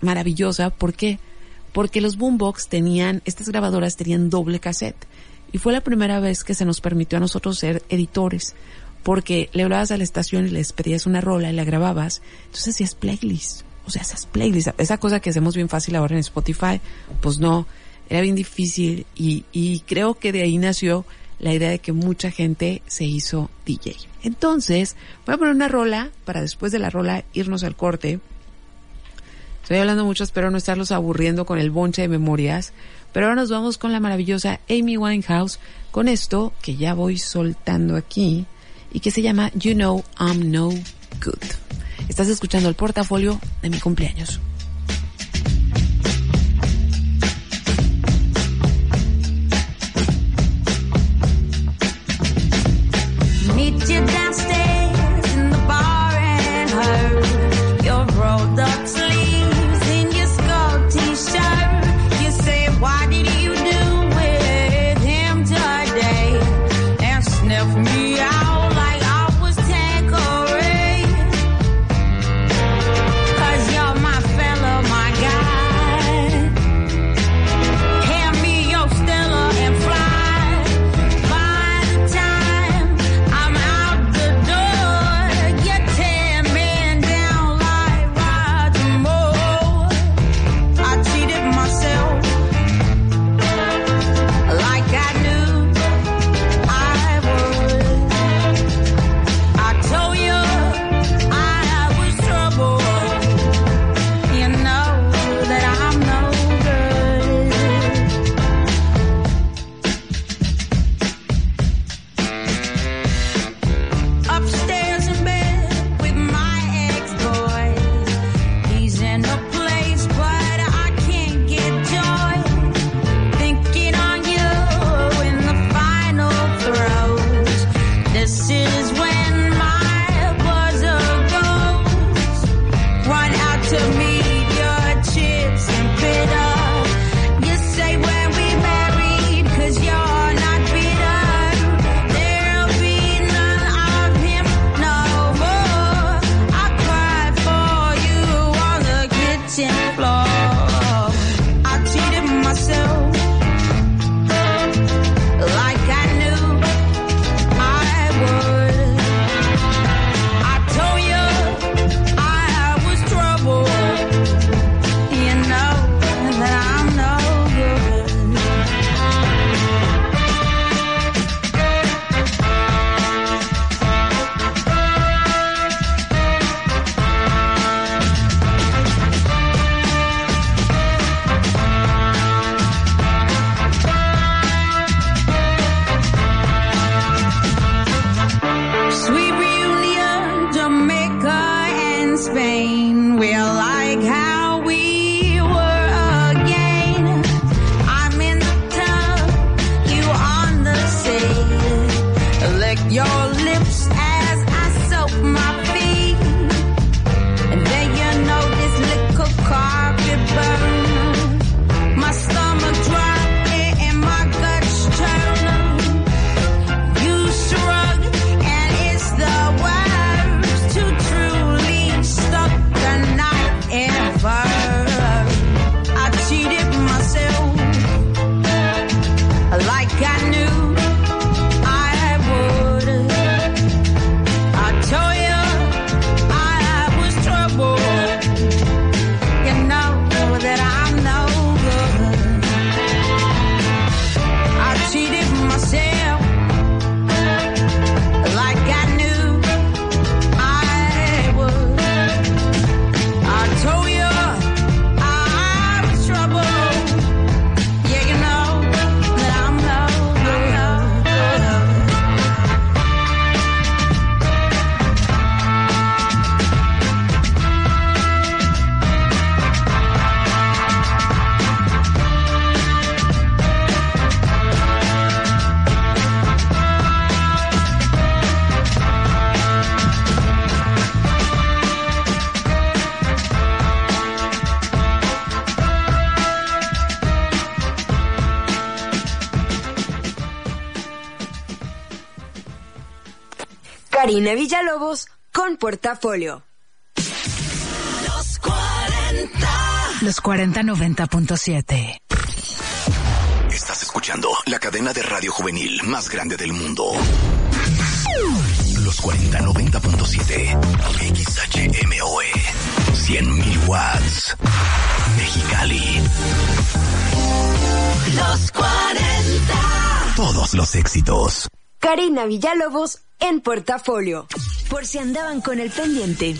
maravillosa. ¿Por qué? Porque los boombox tenían, estas grabadoras tenían doble cassette. Y fue la primera vez que se nos permitió a nosotros ser editores. Porque le hablabas a la estación y les pedías una rola y la grababas. Entonces hacías playlist. O sea, esas playlists. Esa cosa que hacemos bien fácil ahora en Spotify. Pues no. Era bien difícil. Y, y creo que de ahí nació la idea de que mucha gente se hizo DJ. Entonces, voy a poner una rola para después de la rola irnos al corte. Estoy hablando mucho, espero no estarlos aburriendo con el bonche de memorias. Pero ahora nos vamos con la maravillosa Amy Winehouse con esto que ya voy soltando aquí y que se llama You Know I'm No Good. Estás escuchando el portafolio de mi cumpleaños.
Karina Villalobos con Portafolio.
Los 40.
Los 40 90.7.
Estás escuchando la cadena de radio juvenil más grande del mundo. Los 40 90.7. XHMOE. 100.000 watts. Mexicali.
Los 40.
Todos los éxitos.
Karina Villalobos en Portafolio. Por si andaban con el pendiente.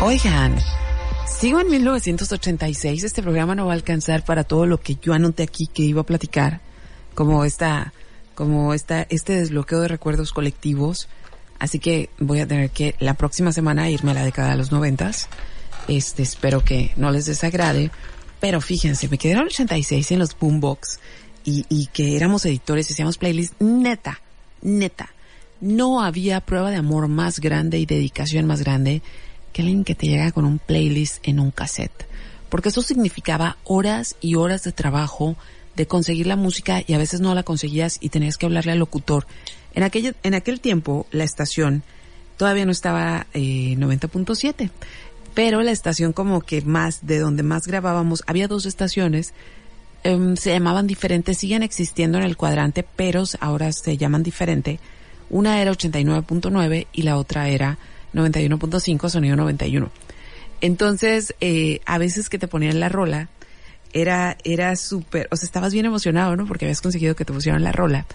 Oigan, sigo en 1986. Este programa no va a alcanzar para todo lo que yo anoté aquí que iba a platicar, como esta, como esta, este desbloqueo de recuerdos colectivos. Así que voy a tener que la próxima semana irme a la década de los noventas. Este, espero que no les desagrade. Pero fíjense, me el 86 en los boombox y, y que éramos editores y hacíamos playlists. Neta, neta. No había prueba de amor más grande y dedicación más grande que alguien que te llega con un playlist en un cassette. Porque eso significaba horas y horas de trabajo de conseguir la música y a veces no la conseguías y tenías que hablarle al locutor. En aquel, en aquel tiempo la estación todavía no estaba eh, 90.7, pero la estación como que más, de donde más grabábamos, había dos estaciones, em, se llamaban diferentes, siguen existiendo en el cuadrante, pero ahora se llaman diferente. Una era 89.9 y la otra era 91.5, sonido 91. Entonces, eh, a veces que te ponían la rola, era, era súper, o sea, estabas bien emocionado, ¿no? Porque habías conseguido que te pusieran la rola.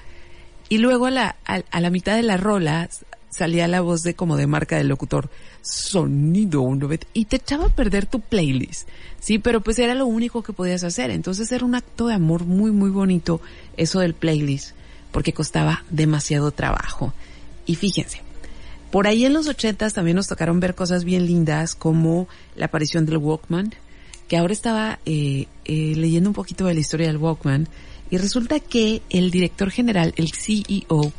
Y luego a la, a, a la mitad de la rola salía la voz de como de marca del locutor, sonido 190, y te echaba a perder tu playlist. Sí, pero pues era lo único que podías hacer. Entonces era un acto de amor muy, muy bonito eso del playlist, porque costaba demasiado trabajo. Y fíjense, por ahí en los ochentas también nos tocaron ver cosas bien lindas como la aparición del Walkman, que ahora estaba eh, eh, leyendo un poquito de la historia del Walkman y resulta que el director general, el CEO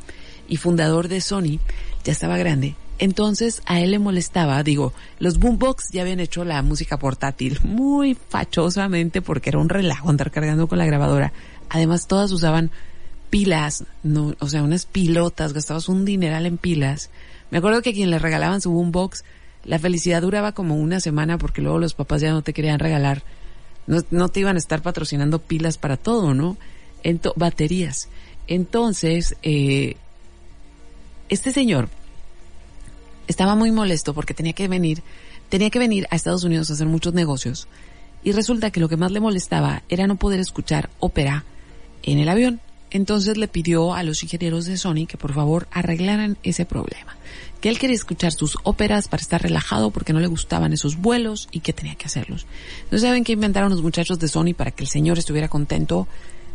y fundador de Sony, ya estaba grande. Entonces a él le molestaba, digo, los boombox ya habían hecho la música portátil muy fachosamente porque era un relajo andar cargando con la grabadora. Además todas usaban pilas, no, o sea, unas pilotas, gastabas un dineral en pilas. Me acuerdo que a quien le regalaban su boombox, la felicidad duraba como una semana porque luego los papás ya no te querían regalar, no, no te iban a estar patrocinando pilas para todo, ¿no? Baterías. Entonces, eh, este señor estaba muy molesto porque tenía que venir, tenía que venir a Estados Unidos a hacer muchos negocios. Y resulta que lo que más le molestaba era no poder escuchar ópera en el avión. Entonces le pidió a los ingenieros de Sony que por favor arreglaran ese problema. Que él quería escuchar sus óperas para estar relajado porque no le gustaban esos vuelos y que tenía que hacerlos. ¿No saben qué inventaron los muchachos de Sony para que el señor estuviera contento?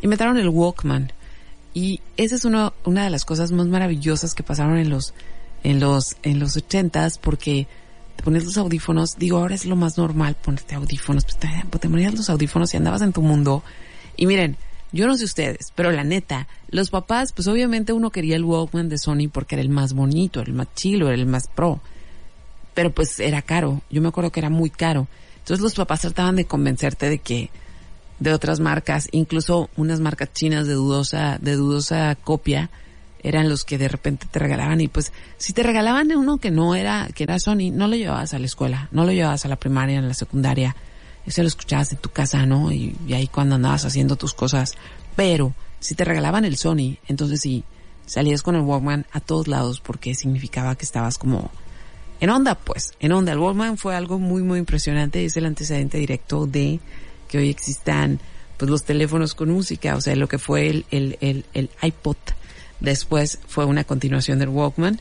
Inventaron el Walkman. Y esa es una, una de las cosas más maravillosas que pasaron en los, en los, en los ochentas porque te pones los audífonos, digo, ahora es lo más normal ponerte audífonos, pues te, te ponías los audífonos y andabas en tu mundo. Y miren, yo no sé ustedes, pero la neta, los papás, pues obviamente uno quería el Walkman de Sony porque era el más bonito, el más chilo, era el más pro. Pero pues era caro, yo me acuerdo que era muy caro. Entonces los papás trataban de convencerte de que, de otras marcas, incluso unas marcas chinas de dudosa, de dudosa copia, eran los que de repente te regalaban y pues si te regalaban uno que no era, que era Sony, no lo llevabas a la escuela, no lo llevabas a la primaria, a la secundaria, eso lo escuchabas en tu casa, ¿no? Y, y ahí cuando andabas haciendo tus cosas. Pero si te regalaban el Sony, entonces sí, salías con el Walkman a todos lados porque significaba que estabas como en onda, pues, en onda. El Walkman fue algo muy, muy impresionante, es el antecedente directo de que hoy existan pues los teléfonos con música, o sea, lo que fue el, el, el, el iPod. Después fue una continuación del Walkman.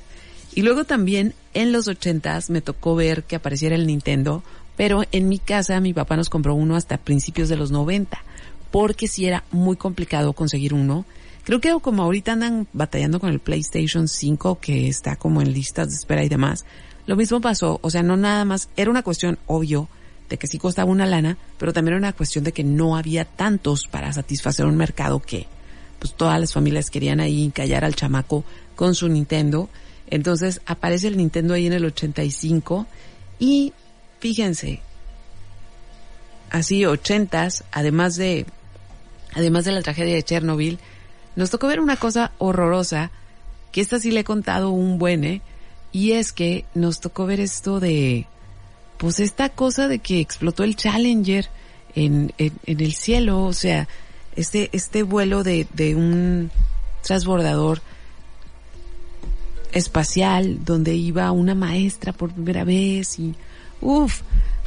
Y luego también en los ochentas me tocó ver que apareciera el Nintendo, pero en mi casa mi papá nos compró uno hasta principios de los 90, porque si era muy complicado conseguir uno. Creo que como ahorita andan batallando con el PlayStation 5, que está como en listas de espera y demás, lo mismo pasó, o sea, no nada más, era una cuestión obvio de que sí costaba una lana, pero también era una cuestión de que no había tantos para satisfacer un mercado que pues todas las familias querían ahí encallar al chamaco con su Nintendo. Entonces aparece el Nintendo ahí en el 85 y fíjense, así ochentas, además de, además de la tragedia de Chernobyl, nos tocó ver una cosa horrorosa que esta sí le he contado un buen, ¿eh? Y es que nos tocó ver esto de, pues esta cosa de que explotó el Challenger en, en, el cielo, o sea, este, este vuelo de, de un transbordador espacial donde iba una maestra por primera vez y, uff,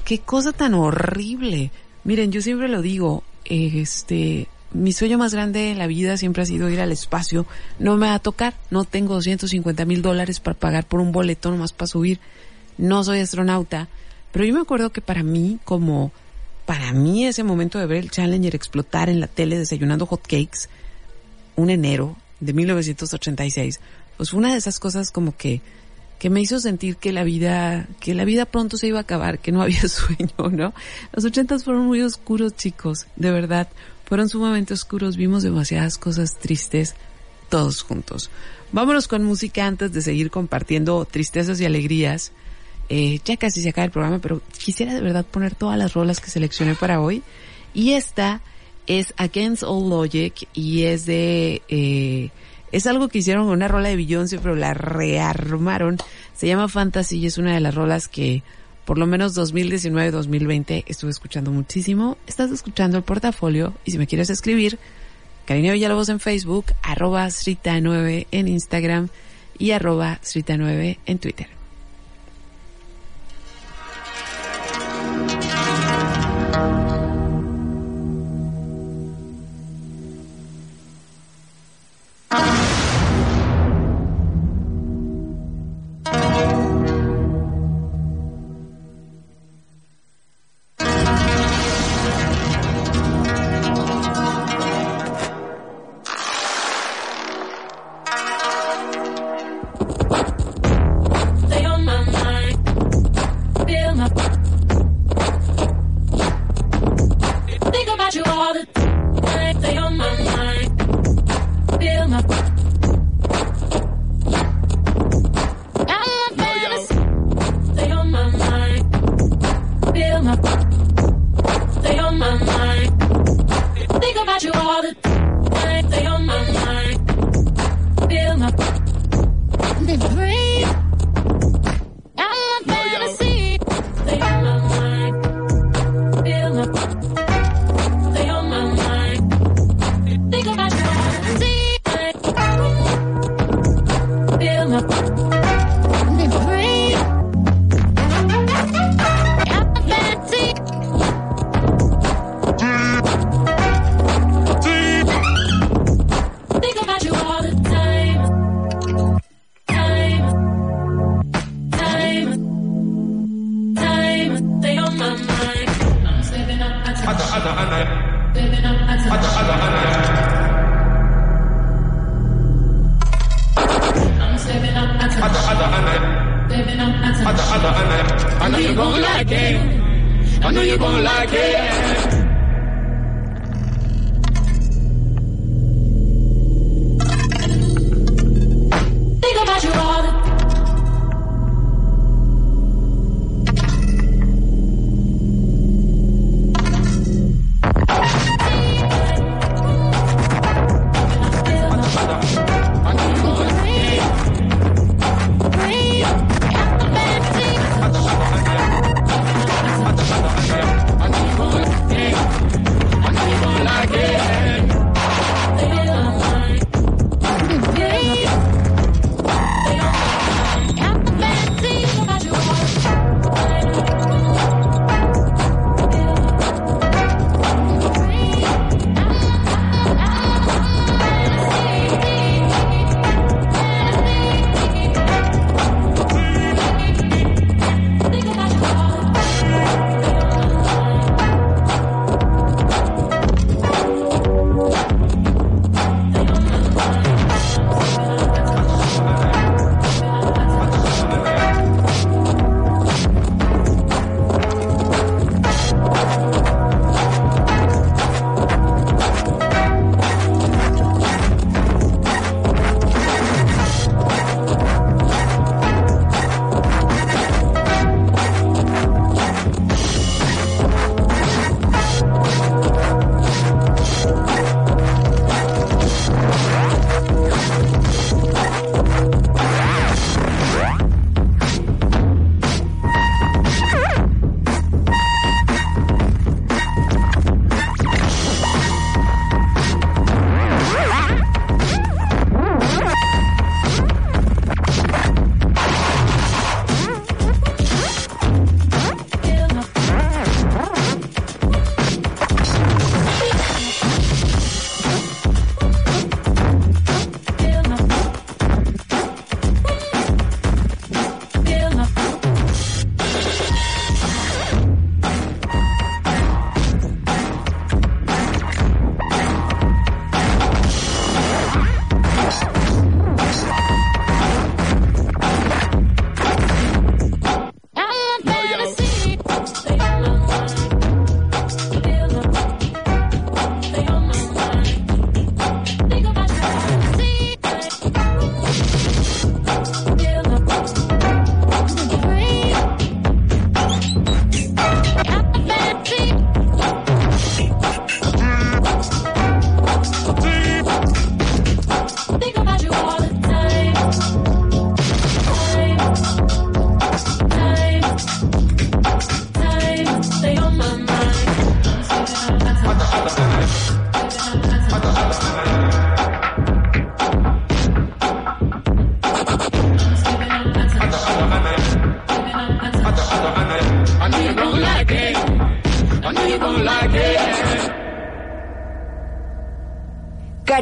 qué cosa tan horrible. Miren, yo siempre lo digo, este, mi sueño más grande en la vida siempre ha sido ir al espacio. No me va a tocar, no tengo 250 mil dólares para pagar por un boleto nomás para subir. No soy astronauta, pero yo me acuerdo que para mí, como, para mí ese momento de ver el Challenger explotar en la tele desayunando hotcakes, un enero de 1986, pues fue una de esas cosas como que, que me hizo sentir que la vida, que la vida pronto se iba a acabar, que no *laughs* había sueño, ¿no? Los ochentas fueron muy oscuros, chicos, de verdad, fueron sumamente oscuros, vimos demasiadas cosas tristes todos juntos. Vámonos con música antes de seguir compartiendo tristezas y alegrías. Eh, ya casi se acaba el programa, pero quisiera de verdad poner todas las rolas que seleccioné para hoy. Y esta es Against All Logic y es de, eh, es algo que hicieron con una rola de Beyoncé, pero la rearmaron. Se llama Fantasy y es una de las rolas que por lo menos 2019-2020 estuve escuchando muchísimo. Estás escuchando el portafolio y si me quieres escribir, Karina Villalobos en Facebook, arroba Srita9 en Instagram y arroba Srita9 en Twitter.
Uh-huh.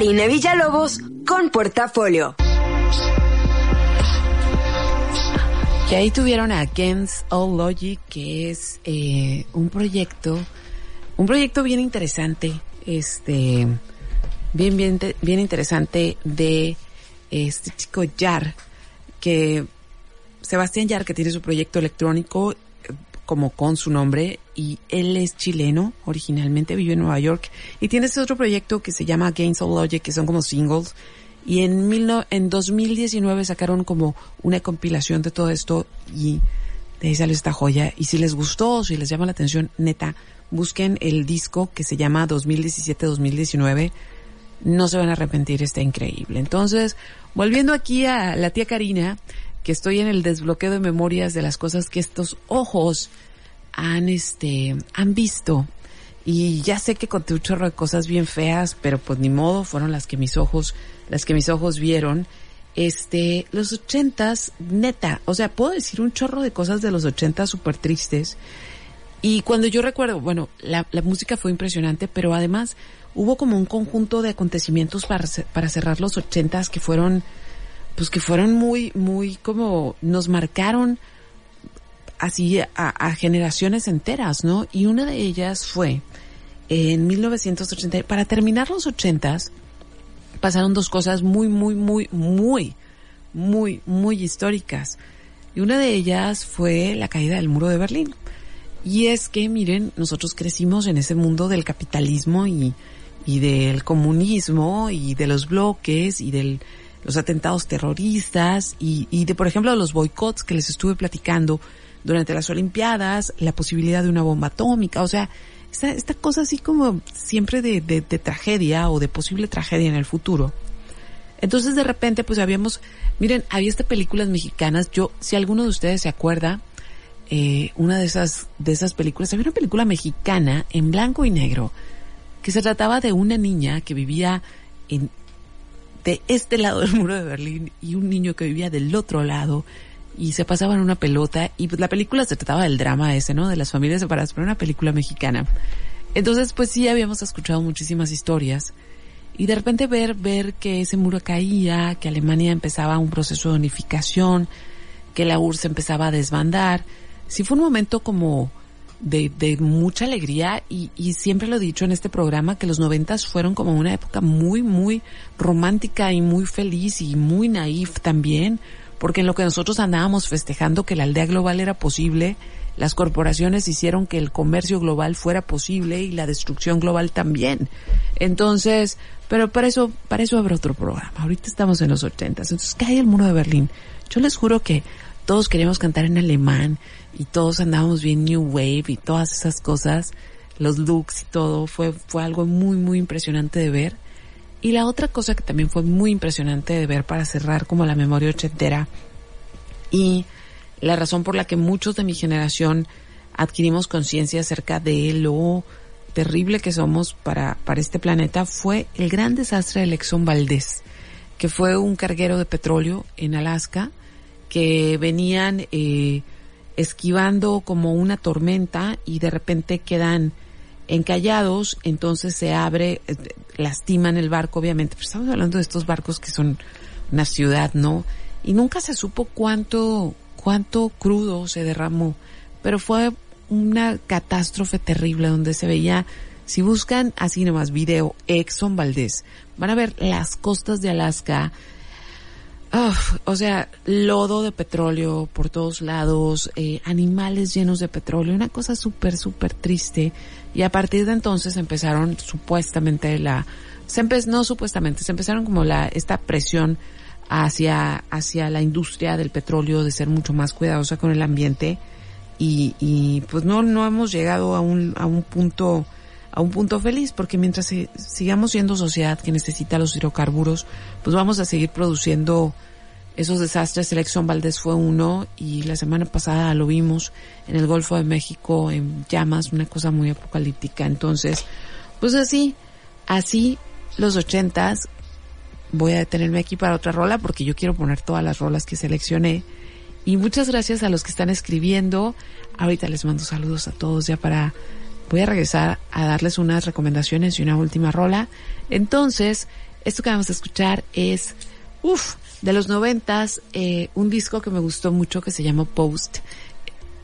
Karina Villalobos con Portafolio.
Y ahí tuvieron a Against All Logic, que es eh, un proyecto, un proyecto bien interesante, este, bien, bien, bien interesante de este chico Yar, que Sebastián Yar, que tiene su proyecto electrónico como con su nombre, y él es chileno, originalmente vive en Nueva York, y tiene este otro proyecto que se llama Against All Logic, que son como singles, y en, mil no- en 2019 sacaron como una compilación de todo esto y de ahí salió esta joya. Y si les gustó, si les llama la atención, neta, busquen el disco que se llama 2017-2019. No se van a arrepentir, está increíble. Entonces, volviendo aquí a la tía Karina, que estoy en el desbloqueo de memorias de las cosas que estos ojos han, este, han visto. Y ya sé que conté un chorro de cosas bien feas, pero pues ni modo, fueron las que mis ojos, las que mis ojos vieron. Este, los ochentas, neta, o sea, puedo decir un chorro de cosas de los ochentas súper tristes. Y cuando yo recuerdo, bueno, la, la música fue impresionante, pero además hubo como un conjunto de acontecimientos para, para cerrar los ochentas que fueron, pues que fueron muy, muy como, nos marcaron así a, generaciones enteras, ¿no? Y una de ellas fue en 1980, para terminar los ochentas, pasaron dos cosas muy, muy, muy, muy, muy, muy históricas. Y una de ellas fue la caída del muro de Berlín. Y es que, miren, nosotros crecimos en ese mundo del capitalismo y, y del comunismo y de los bloques y de los atentados terroristas y, y de, por ejemplo, los boicots que les estuve platicando durante las Olimpiadas, la posibilidad de una bomba atómica, o sea, esta, esta cosa así como siempre de, de, de tragedia o de posible tragedia en el futuro. Entonces de repente pues habíamos, miren, había estas películas mexicanas, yo, si alguno de ustedes se acuerda, eh, una de esas, de esas películas, había una película mexicana en blanco y negro, que se trataba de una niña que vivía en, de este lado del muro de Berlín y un niño que vivía del otro lado y se pasaban una pelota y pues la película se trataba del drama ese, ¿no? De las familias separadas, pero una película mexicana. Entonces pues sí habíamos escuchado muchísimas historias y de repente ver, ver que ese muro caía, que Alemania empezaba un proceso de unificación, que la URSS empezaba a desbandar, sí fue un momento como de, de mucha alegría y, y siempre lo he dicho en este programa que los noventas fueron como una época muy, muy romántica y muy feliz y muy naif también, porque en lo que nosotros andábamos festejando que la aldea global era posible, las corporaciones hicieron que el comercio global fuera posible y la destrucción global también. Entonces, pero para eso, para eso habrá otro programa. Ahorita estamos en los ochentas. Entonces cae el muro de Berlín. Yo les juro que todos queríamos cantar en alemán y todos andábamos bien New Wave y todas esas cosas, los looks y todo, fue, fue algo muy, muy impresionante de ver. Y la otra cosa que también fue muy impresionante de ver para cerrar como la memoria ochentera y la razón por la que muchos de mi generación adquirimos conciencia acerca de lo terrible que somos para, para este planeta fue el gran desastre del Exxon Valdez, que fue un carguero de petróleo en Alaska que venían eh, esquivando como una tormenta y de repente quedan encallados, entonces se abre, eh, lastiman el barco obviamente, pero estamos hablando de estos barcos que son una ciudad, ¿no? Y nunca se supo cuánto, cuánto crudo se derramó, pero fue una catástrofe terrible donde se veía, si buscan así nomás video Exxon Valdez, van a ver las costas de Alaska, Uf, o sea, lodo de petróleo por todos lados, eh, animales llenos de petróleo, una cosa súper, súper triste. Y a partir de entonces empezaron supuestamente la, se empe- no supuestamente, se empezaron como la, esta presión hacia, hacia la industria del petróleo de ser mucho más cuidadosa con el ambiente. Y, y pues no, no hemos llegado a un, a un punto, a un punto feliz, porque mientras sigamos siendo sociedad que necesita los hidrocarburos, pues vamos a seguir produciendo esos desastres. El Exxon Valdez fue uno y la semana pasada lo vimos en el Golfo de México en llamas, una cosa muy apocalíptica. Entonces, pues así, así los ochentas. Voy a detenerme aquí para otra rola porque yo quiero poner todas las rolas que seleccioné.
Y muchas gracias a los que están escribiendo. Ahorita les mando saludos a todos ya para voy a regresar a darles unas recomendaciones y una última rola. Entonces, esto que vamos a escuchar es, uff, de los noventas, eh, un disco que me gustó mucho que se llamó Post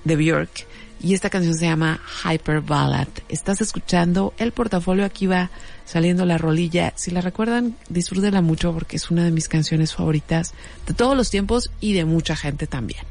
de Björk. Y esta canción se llama Hyper Ballad. Estás escuchando el portafolio, aquí va saliendo la rolilla. Si la recuerdan, disfrútela mucho porque es una de mis canciones favoritas de todos los tiempos y de mucha gente también.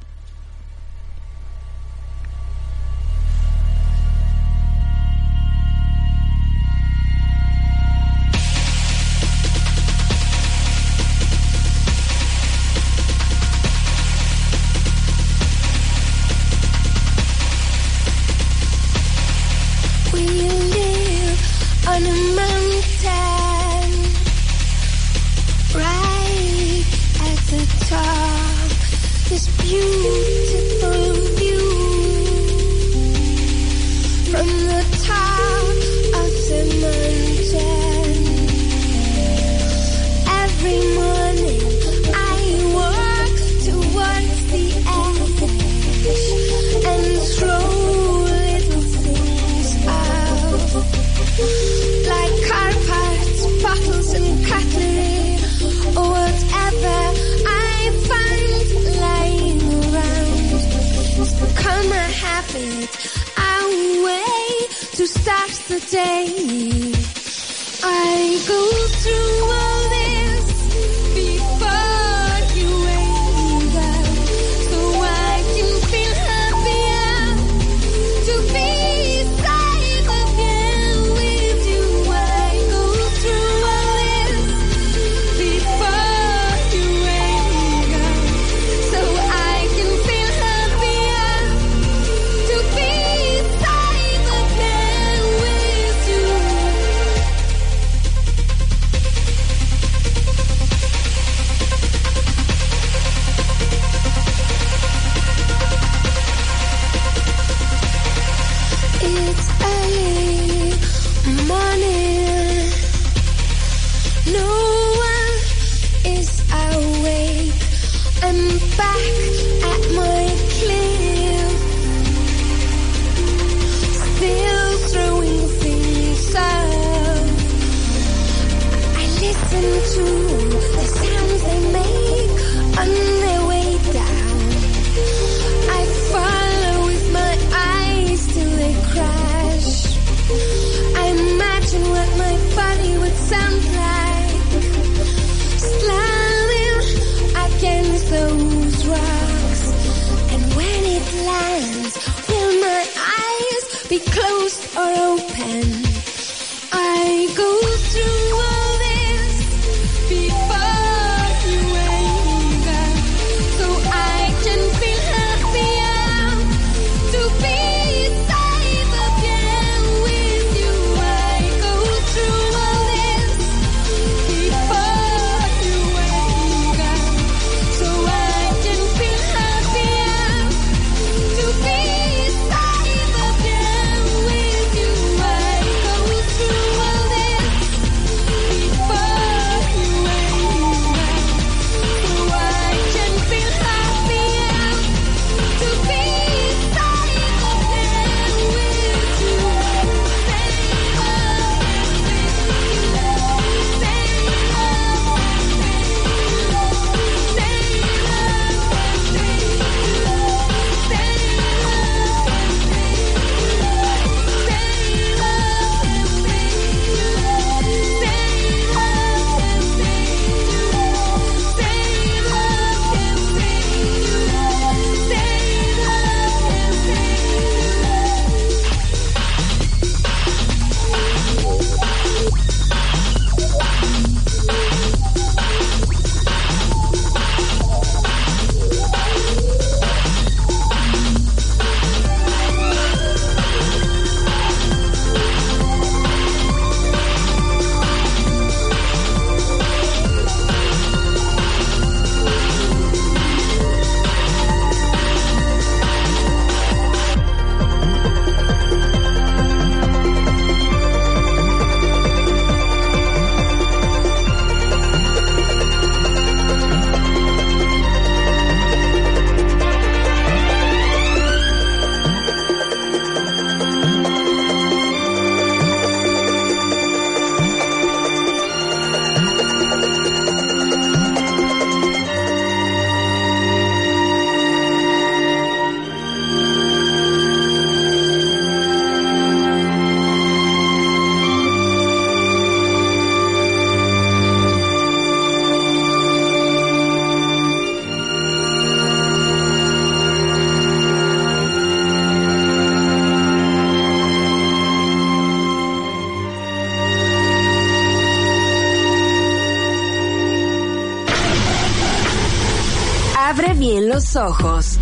Ojos.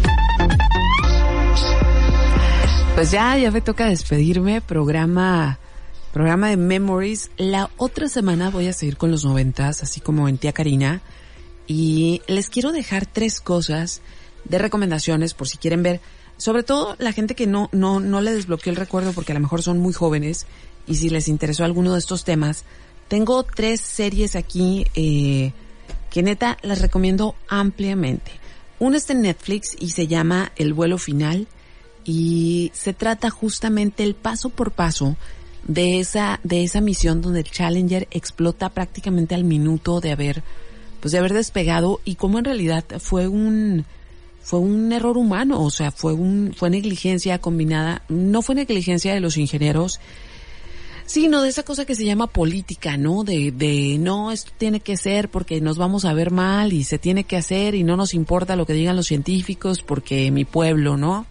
Pues ya, ya me toca despedirme. Programa, programa de Memories. La otra semana voy a seguir con los noventas, así como en Tía Karina. Y les quiero dejar tres cosas de recomendaciones por si quieren ver. Sobre todo la gente que no, no, no le desbloqueó el recuerdo porque a lo mejor son muy jóvenes y si les interesó alguno de estos temas. Tengo tres series aquí, eh, que neta las recomiendo ampliamente. Una está en Netflix y se llama El vuelo final y se trata justamente el paso por paso de esa de esa misión donde el Challenger explota prácticamente al minuto de haber pues de haber despegado y cómo en realidad fue un fue un error humano, o sea, fue un fue negligencia combinada, no fue negligencia de los ingenieros, sino de esa cosa que se llama política, ¿no? De, de no, esto tiene que ser porque nos vamos a ver mal y se tiene que hacer y no nos importa lo que digan los científicos porque mi pueblo, ¿no?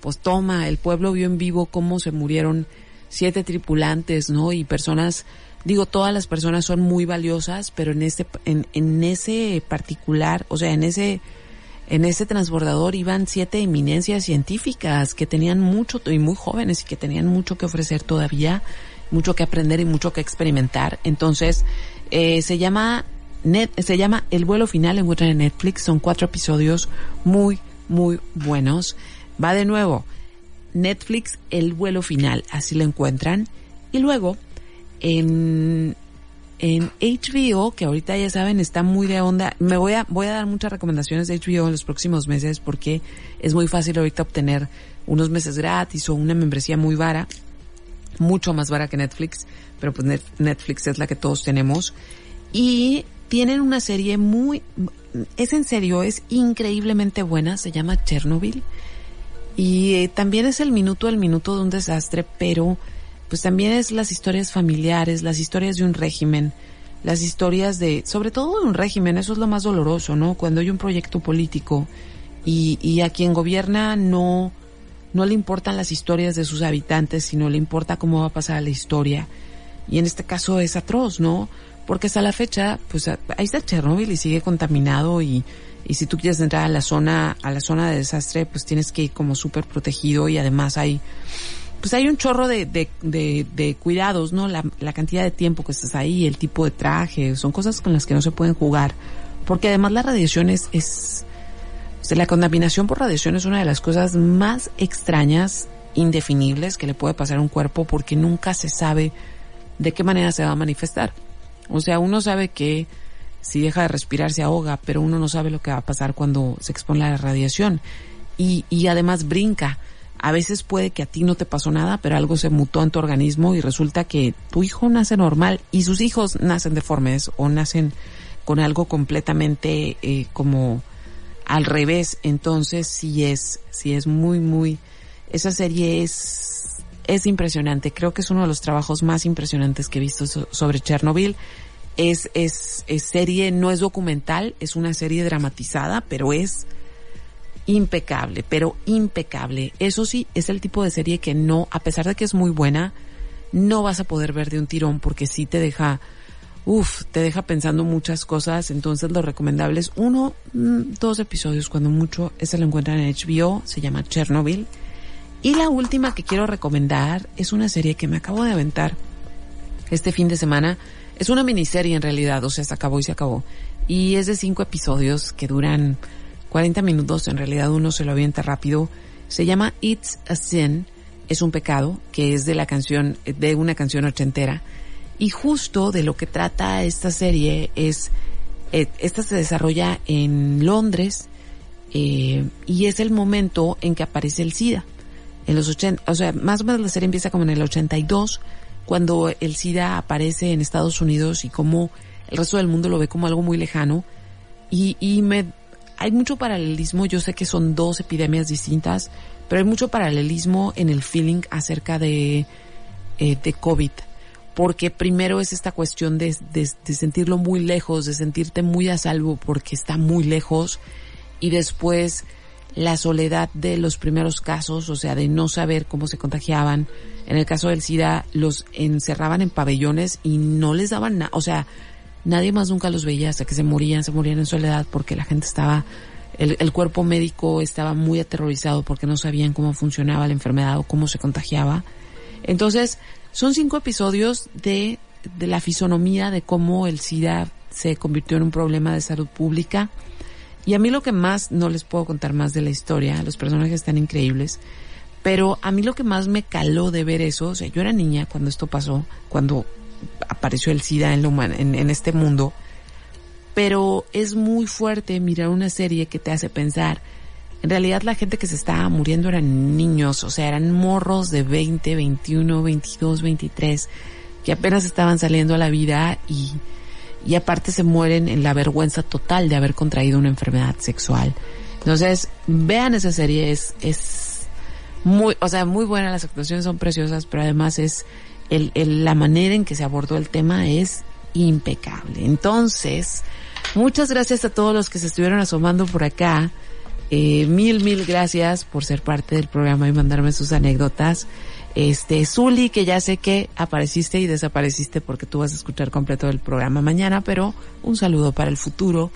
Pues toma, el pueblo vio en vivo cómo se murieron siete tripulantes, ¿no? Y personas, digo, todas las personas son muy valiosas, pero en ese, en, en ese particular, o sea, en ese, en ese transbordador iban siete eminencias científicas que tenían mucho, y muy jóvenes y que tenían mucho que ofrecer todavía mucho que aprender y mucho que experimentar. Entonces, eh, se llama Net, se llama El vuelo final, encuentran en Netflix, son cuatro episodios muy, muy buenos. Va de nuevo, Netflix, El vuelo final, así lo encuentran. Y luego, en, en HBO, que ahorita ya saben, está muy de onda. Me voy a, voy a dar muchas recomendaciones de HBO en los próximos meses porque es muy fácil ahorita obtener unos meses gratis o una membresía muy vara mucho más vara que Netflix, pero pues Netflix es la que todos tenemos. Y tienen una serie muy, es en serio, es increíblemente buena, se llama Chernobyl. Y eh, también es el minuto, el minuto de un desastre, pero pues también es las historias familiares, las historias de un régimen, las historias de, sobre todo de un régimen, eso es lo más doloroso, ¿no? Cuando hay un proyecto político y, y a quien gobierna no, no le importan las historias de sus habitantes, sino le importa cómo va a pasar la historia. Y en este caso es atroz, ¿no? Porque hasta la fecha, pues ahí está Chernobyl y sigue contaminado y, y si tú quieres entrar a la zona, a la zona de desastre, pues tienes que ir como súper protegido y además hay, pues hay un chorro de, de, de, de cuidados, ¿no? La, la cantidad de tiempo que estás ahí, el tipo de traje, son cosas con las que no se pueden jugar. Porque además la radiación es, es, la contaminación por radiación es una de las cosas más extrañas, indefinibles que le puede pasar a un cuerpo porque nunca se sabe de qué manera se va a manifestar. O sea, uno sabe que si deja de respirar se ahoga, pero uno no sabe lo que va a pasar cuando se expone a la radiación. Y, y además brinca. A veces puede que a ti no te pasó nada, pero algo se mutó en tu organismo y resulta que tu hijo nace normal y sus hijos nacen deformes o nacen con algo completamente eh, como al revés. Entonces sí es, sí es muy, muy, esa serie es, es impresionante. Creo que es uno de los trabajos más impresionantes que he visto sobre Chernobyl. Es, es, es serie, no es documental, es una serie dramatizada, pero es impecable, pero impecable. Eso sí, es el tipo de serie que no, a pesar de que es muy buena, no vas a poder ver de un tirón porque sí te deja, uff, te deja pensando muchas cosas. Entonces lo recomendable es uno, mm, dos episodios cuando mucho. Ese lo encuentran en HBO, se llama Chernobyl. Y la última que quiero recomendar es una serie que me acabo de aventar este fin de semana. Es una miniserie en realidad, o sea, se acabó y se acabó. Y es de cinco episodios que duran 40 minutos, en realidad uno se lo avienta rápido. Se llama It's a Sin, es un pecado, que es de la canción, de una canción ochentera. Y justo de lo que trata esta serie es, eh, esta se desarrolla en Londres, eh, y es el momento en que aparece el SIDA. En los 80, o sea, más o menos la serie empieza como en el 82, cuando el SIDA aparece en Estados Unidos y como el resto del mundo lo ve como algo muy lejano. Y, y me, hay mucho paralelismo, yo sé que son dos epidemias distintas, pero hay mucho paralelismo en el feeling acerca de, eh, de COVID. Porque primero es esta cuestión de, de, sentirlo muy lejos, de sentirte muy a salvo porque está muy lejos. Y después la soledad de los primeros casos, o sea, de no saber cómo se contagiaban. En el caso del SIDA, los encerraban en pabellones y no les daban nada, o sea, nadie más nunca los veía hasta que se morían, se morían en soledad porque la gente estaba el, el cuerpo médico estaba muy aterrorizado porque no sabían cómo funcionaba la enfermedad o cómo se contagiaba. Entonces, son cinco episodios de, de la fisonomía de cómo el SIDA se convirtió en un problema de salud pública. Y a mí lo que más, no les puedo contar más de la historia, los personajes están increíbles, pero a mí lo que más me caló de ver eso, o sea, yo era niña cuando esto pasó, cuando apareció el SIDA en, en, en este mundo, pero es muy fuerte mirar una serie que te hace pensar, en realidad la gente que se estaba muriendo eran niños, o sea, eran morros de 20, 21, 22, 23, que apenas estaban saliendo a la vida y, y aparte se mueren en la vergüenza total de haber contraído una enfermedad sexual. Entonces, vean esa serie, es, es muy, o sea, muy buena, las actuaciones son preciosas, pero además es el, el- la manera en que se abordó el tema es impecable. Entonces, muchas gracias a todos los que se estuvieron asomando por acá. Eh, mil, mil gracias por ser parte del programa y mandarme sus anécdotas. Este, Zuli, que ya sé que apareciste y desapareciste porque tú vas a escuchar completo el programa mañana, pero un saludo para el futuro.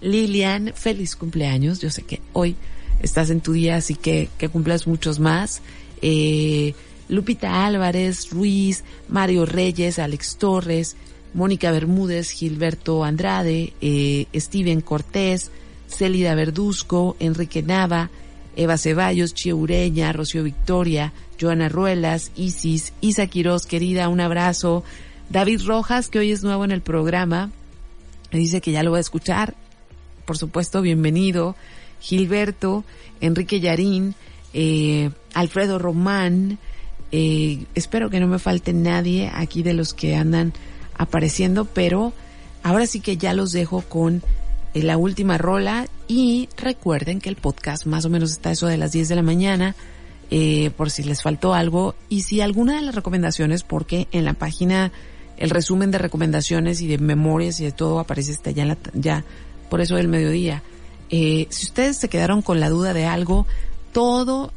Lilian, feliz cumpleaños. Yo sé que hoy estás en tu día, así que que cumplas muchos más. Eh, Lupita Álvarez, Ruiz, Mario Reyes, Alex Torres, Mónica Bermúdez, Gilberto Andrade, eh, Steven Cortés, Célida Verduzco, Enrique Nava, Eva Ceballos, Chio Ureña, Rocío Victoria, Joana Ruelas, Isis, Isa Quiroz, querida, un abrazo. David Rojas, que hoy es nuevo en el programa, me dice que ya lo va a escuchar. Por supuesto, bienvenido. Gilberto, Enrique Yarín, eh, Alfredo Román, eh, espero que no me falte nadie aquí de los que andan apareciendo, pero ahora sí que ya los dejo con la última rola y recuerden que el podcast más o menos está eso de las 10 de la mañana eh, por si les faltó algo y si alguna de las recomendaciones porque en la página el resumen de recomendaciones y de memorias y de todo aparece hasta ya, en la- ya por eso del mediodía. Eh, si ustedes se quedaron con la duda de algo, todo,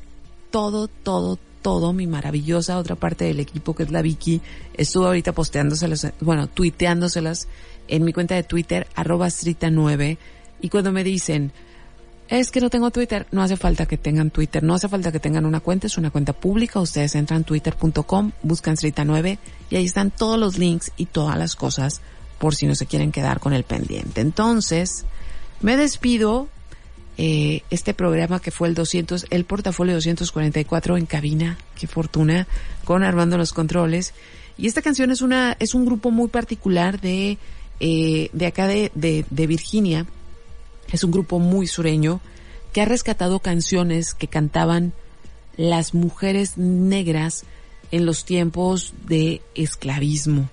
todo, todo, todo, mi maravillosa otra parte del equipo que es la Vicky, estuvo ahorita posteándoselas, bueno, tuiteándoselas en mi cuenta de Twitter, arroba strita9, y cuando me dicen, es que no tengo Twitter, no hace falta que tengan Twitter, no hace falta que tengan una cuenta, es una cuenta pública, ustedes entran twitter.com, buscan Strita9 y ahí están todos los links y todas las cosas por si no se quieren quedar con el pendiente. Entonces, me despido, eh, este programa que fue el 200, el portafolio 244 en cabina, qué fortuna, con Armando los controles. Y esta canción es una, es un grupo muy particular de, eh, de acá de, de, de Virginia, es un grupo muy sureño que ha rescatado canciones que cantaban las mujeres negras en los tiempos de esclavismo.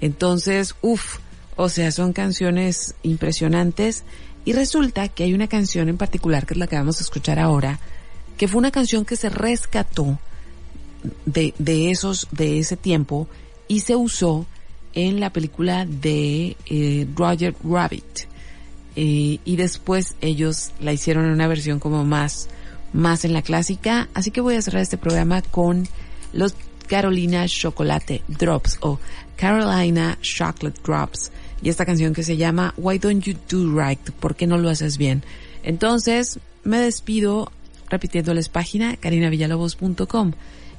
Entonces, uff, o sea, son canciones impresionantes y resulta que hay una canción en particular que es la que vamos a escuchar ahora, que fue una canción que se rescató de, de esos, de ese tiempo y se usó en la película de eh, Roger Rabbit. Eh, y después ellos la hicieron en una versión como más, más en la clásica. Así que voy a cerrar este programa con los Carolina Chocolate Drops o Carolina Chocolate Drops y esta canción que se llama Why Don't You Do Right? ¿Por qué no lo haces bien? Entonces, me despido repitiéndoles página carinavillalobos.com,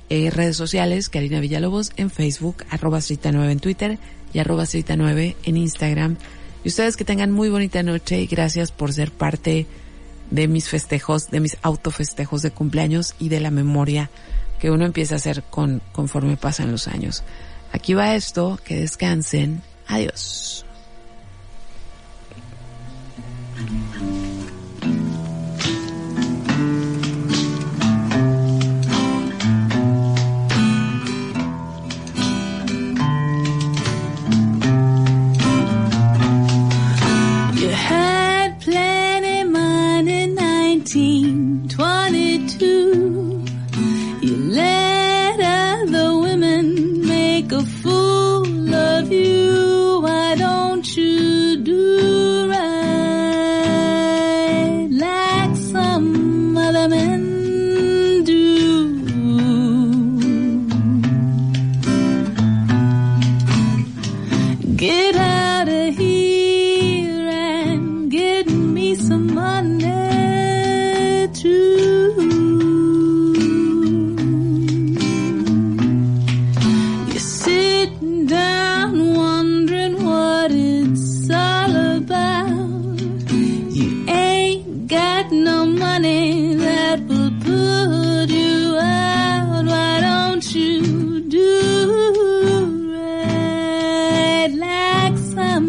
eh, redes sociales Karina Villalobos en Facebook, arroba 9 en Twitter y arroba 9 en Instagram. Y ustedes que tengan muy bonita noche y gracias por ser parte de mis festejos, de mis autofestejos de cumpleaños y de la memoria que uno empieza a hacer con, conforme pasan los años. Aquí va esto, que descansen. Adiós. fem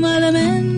malament.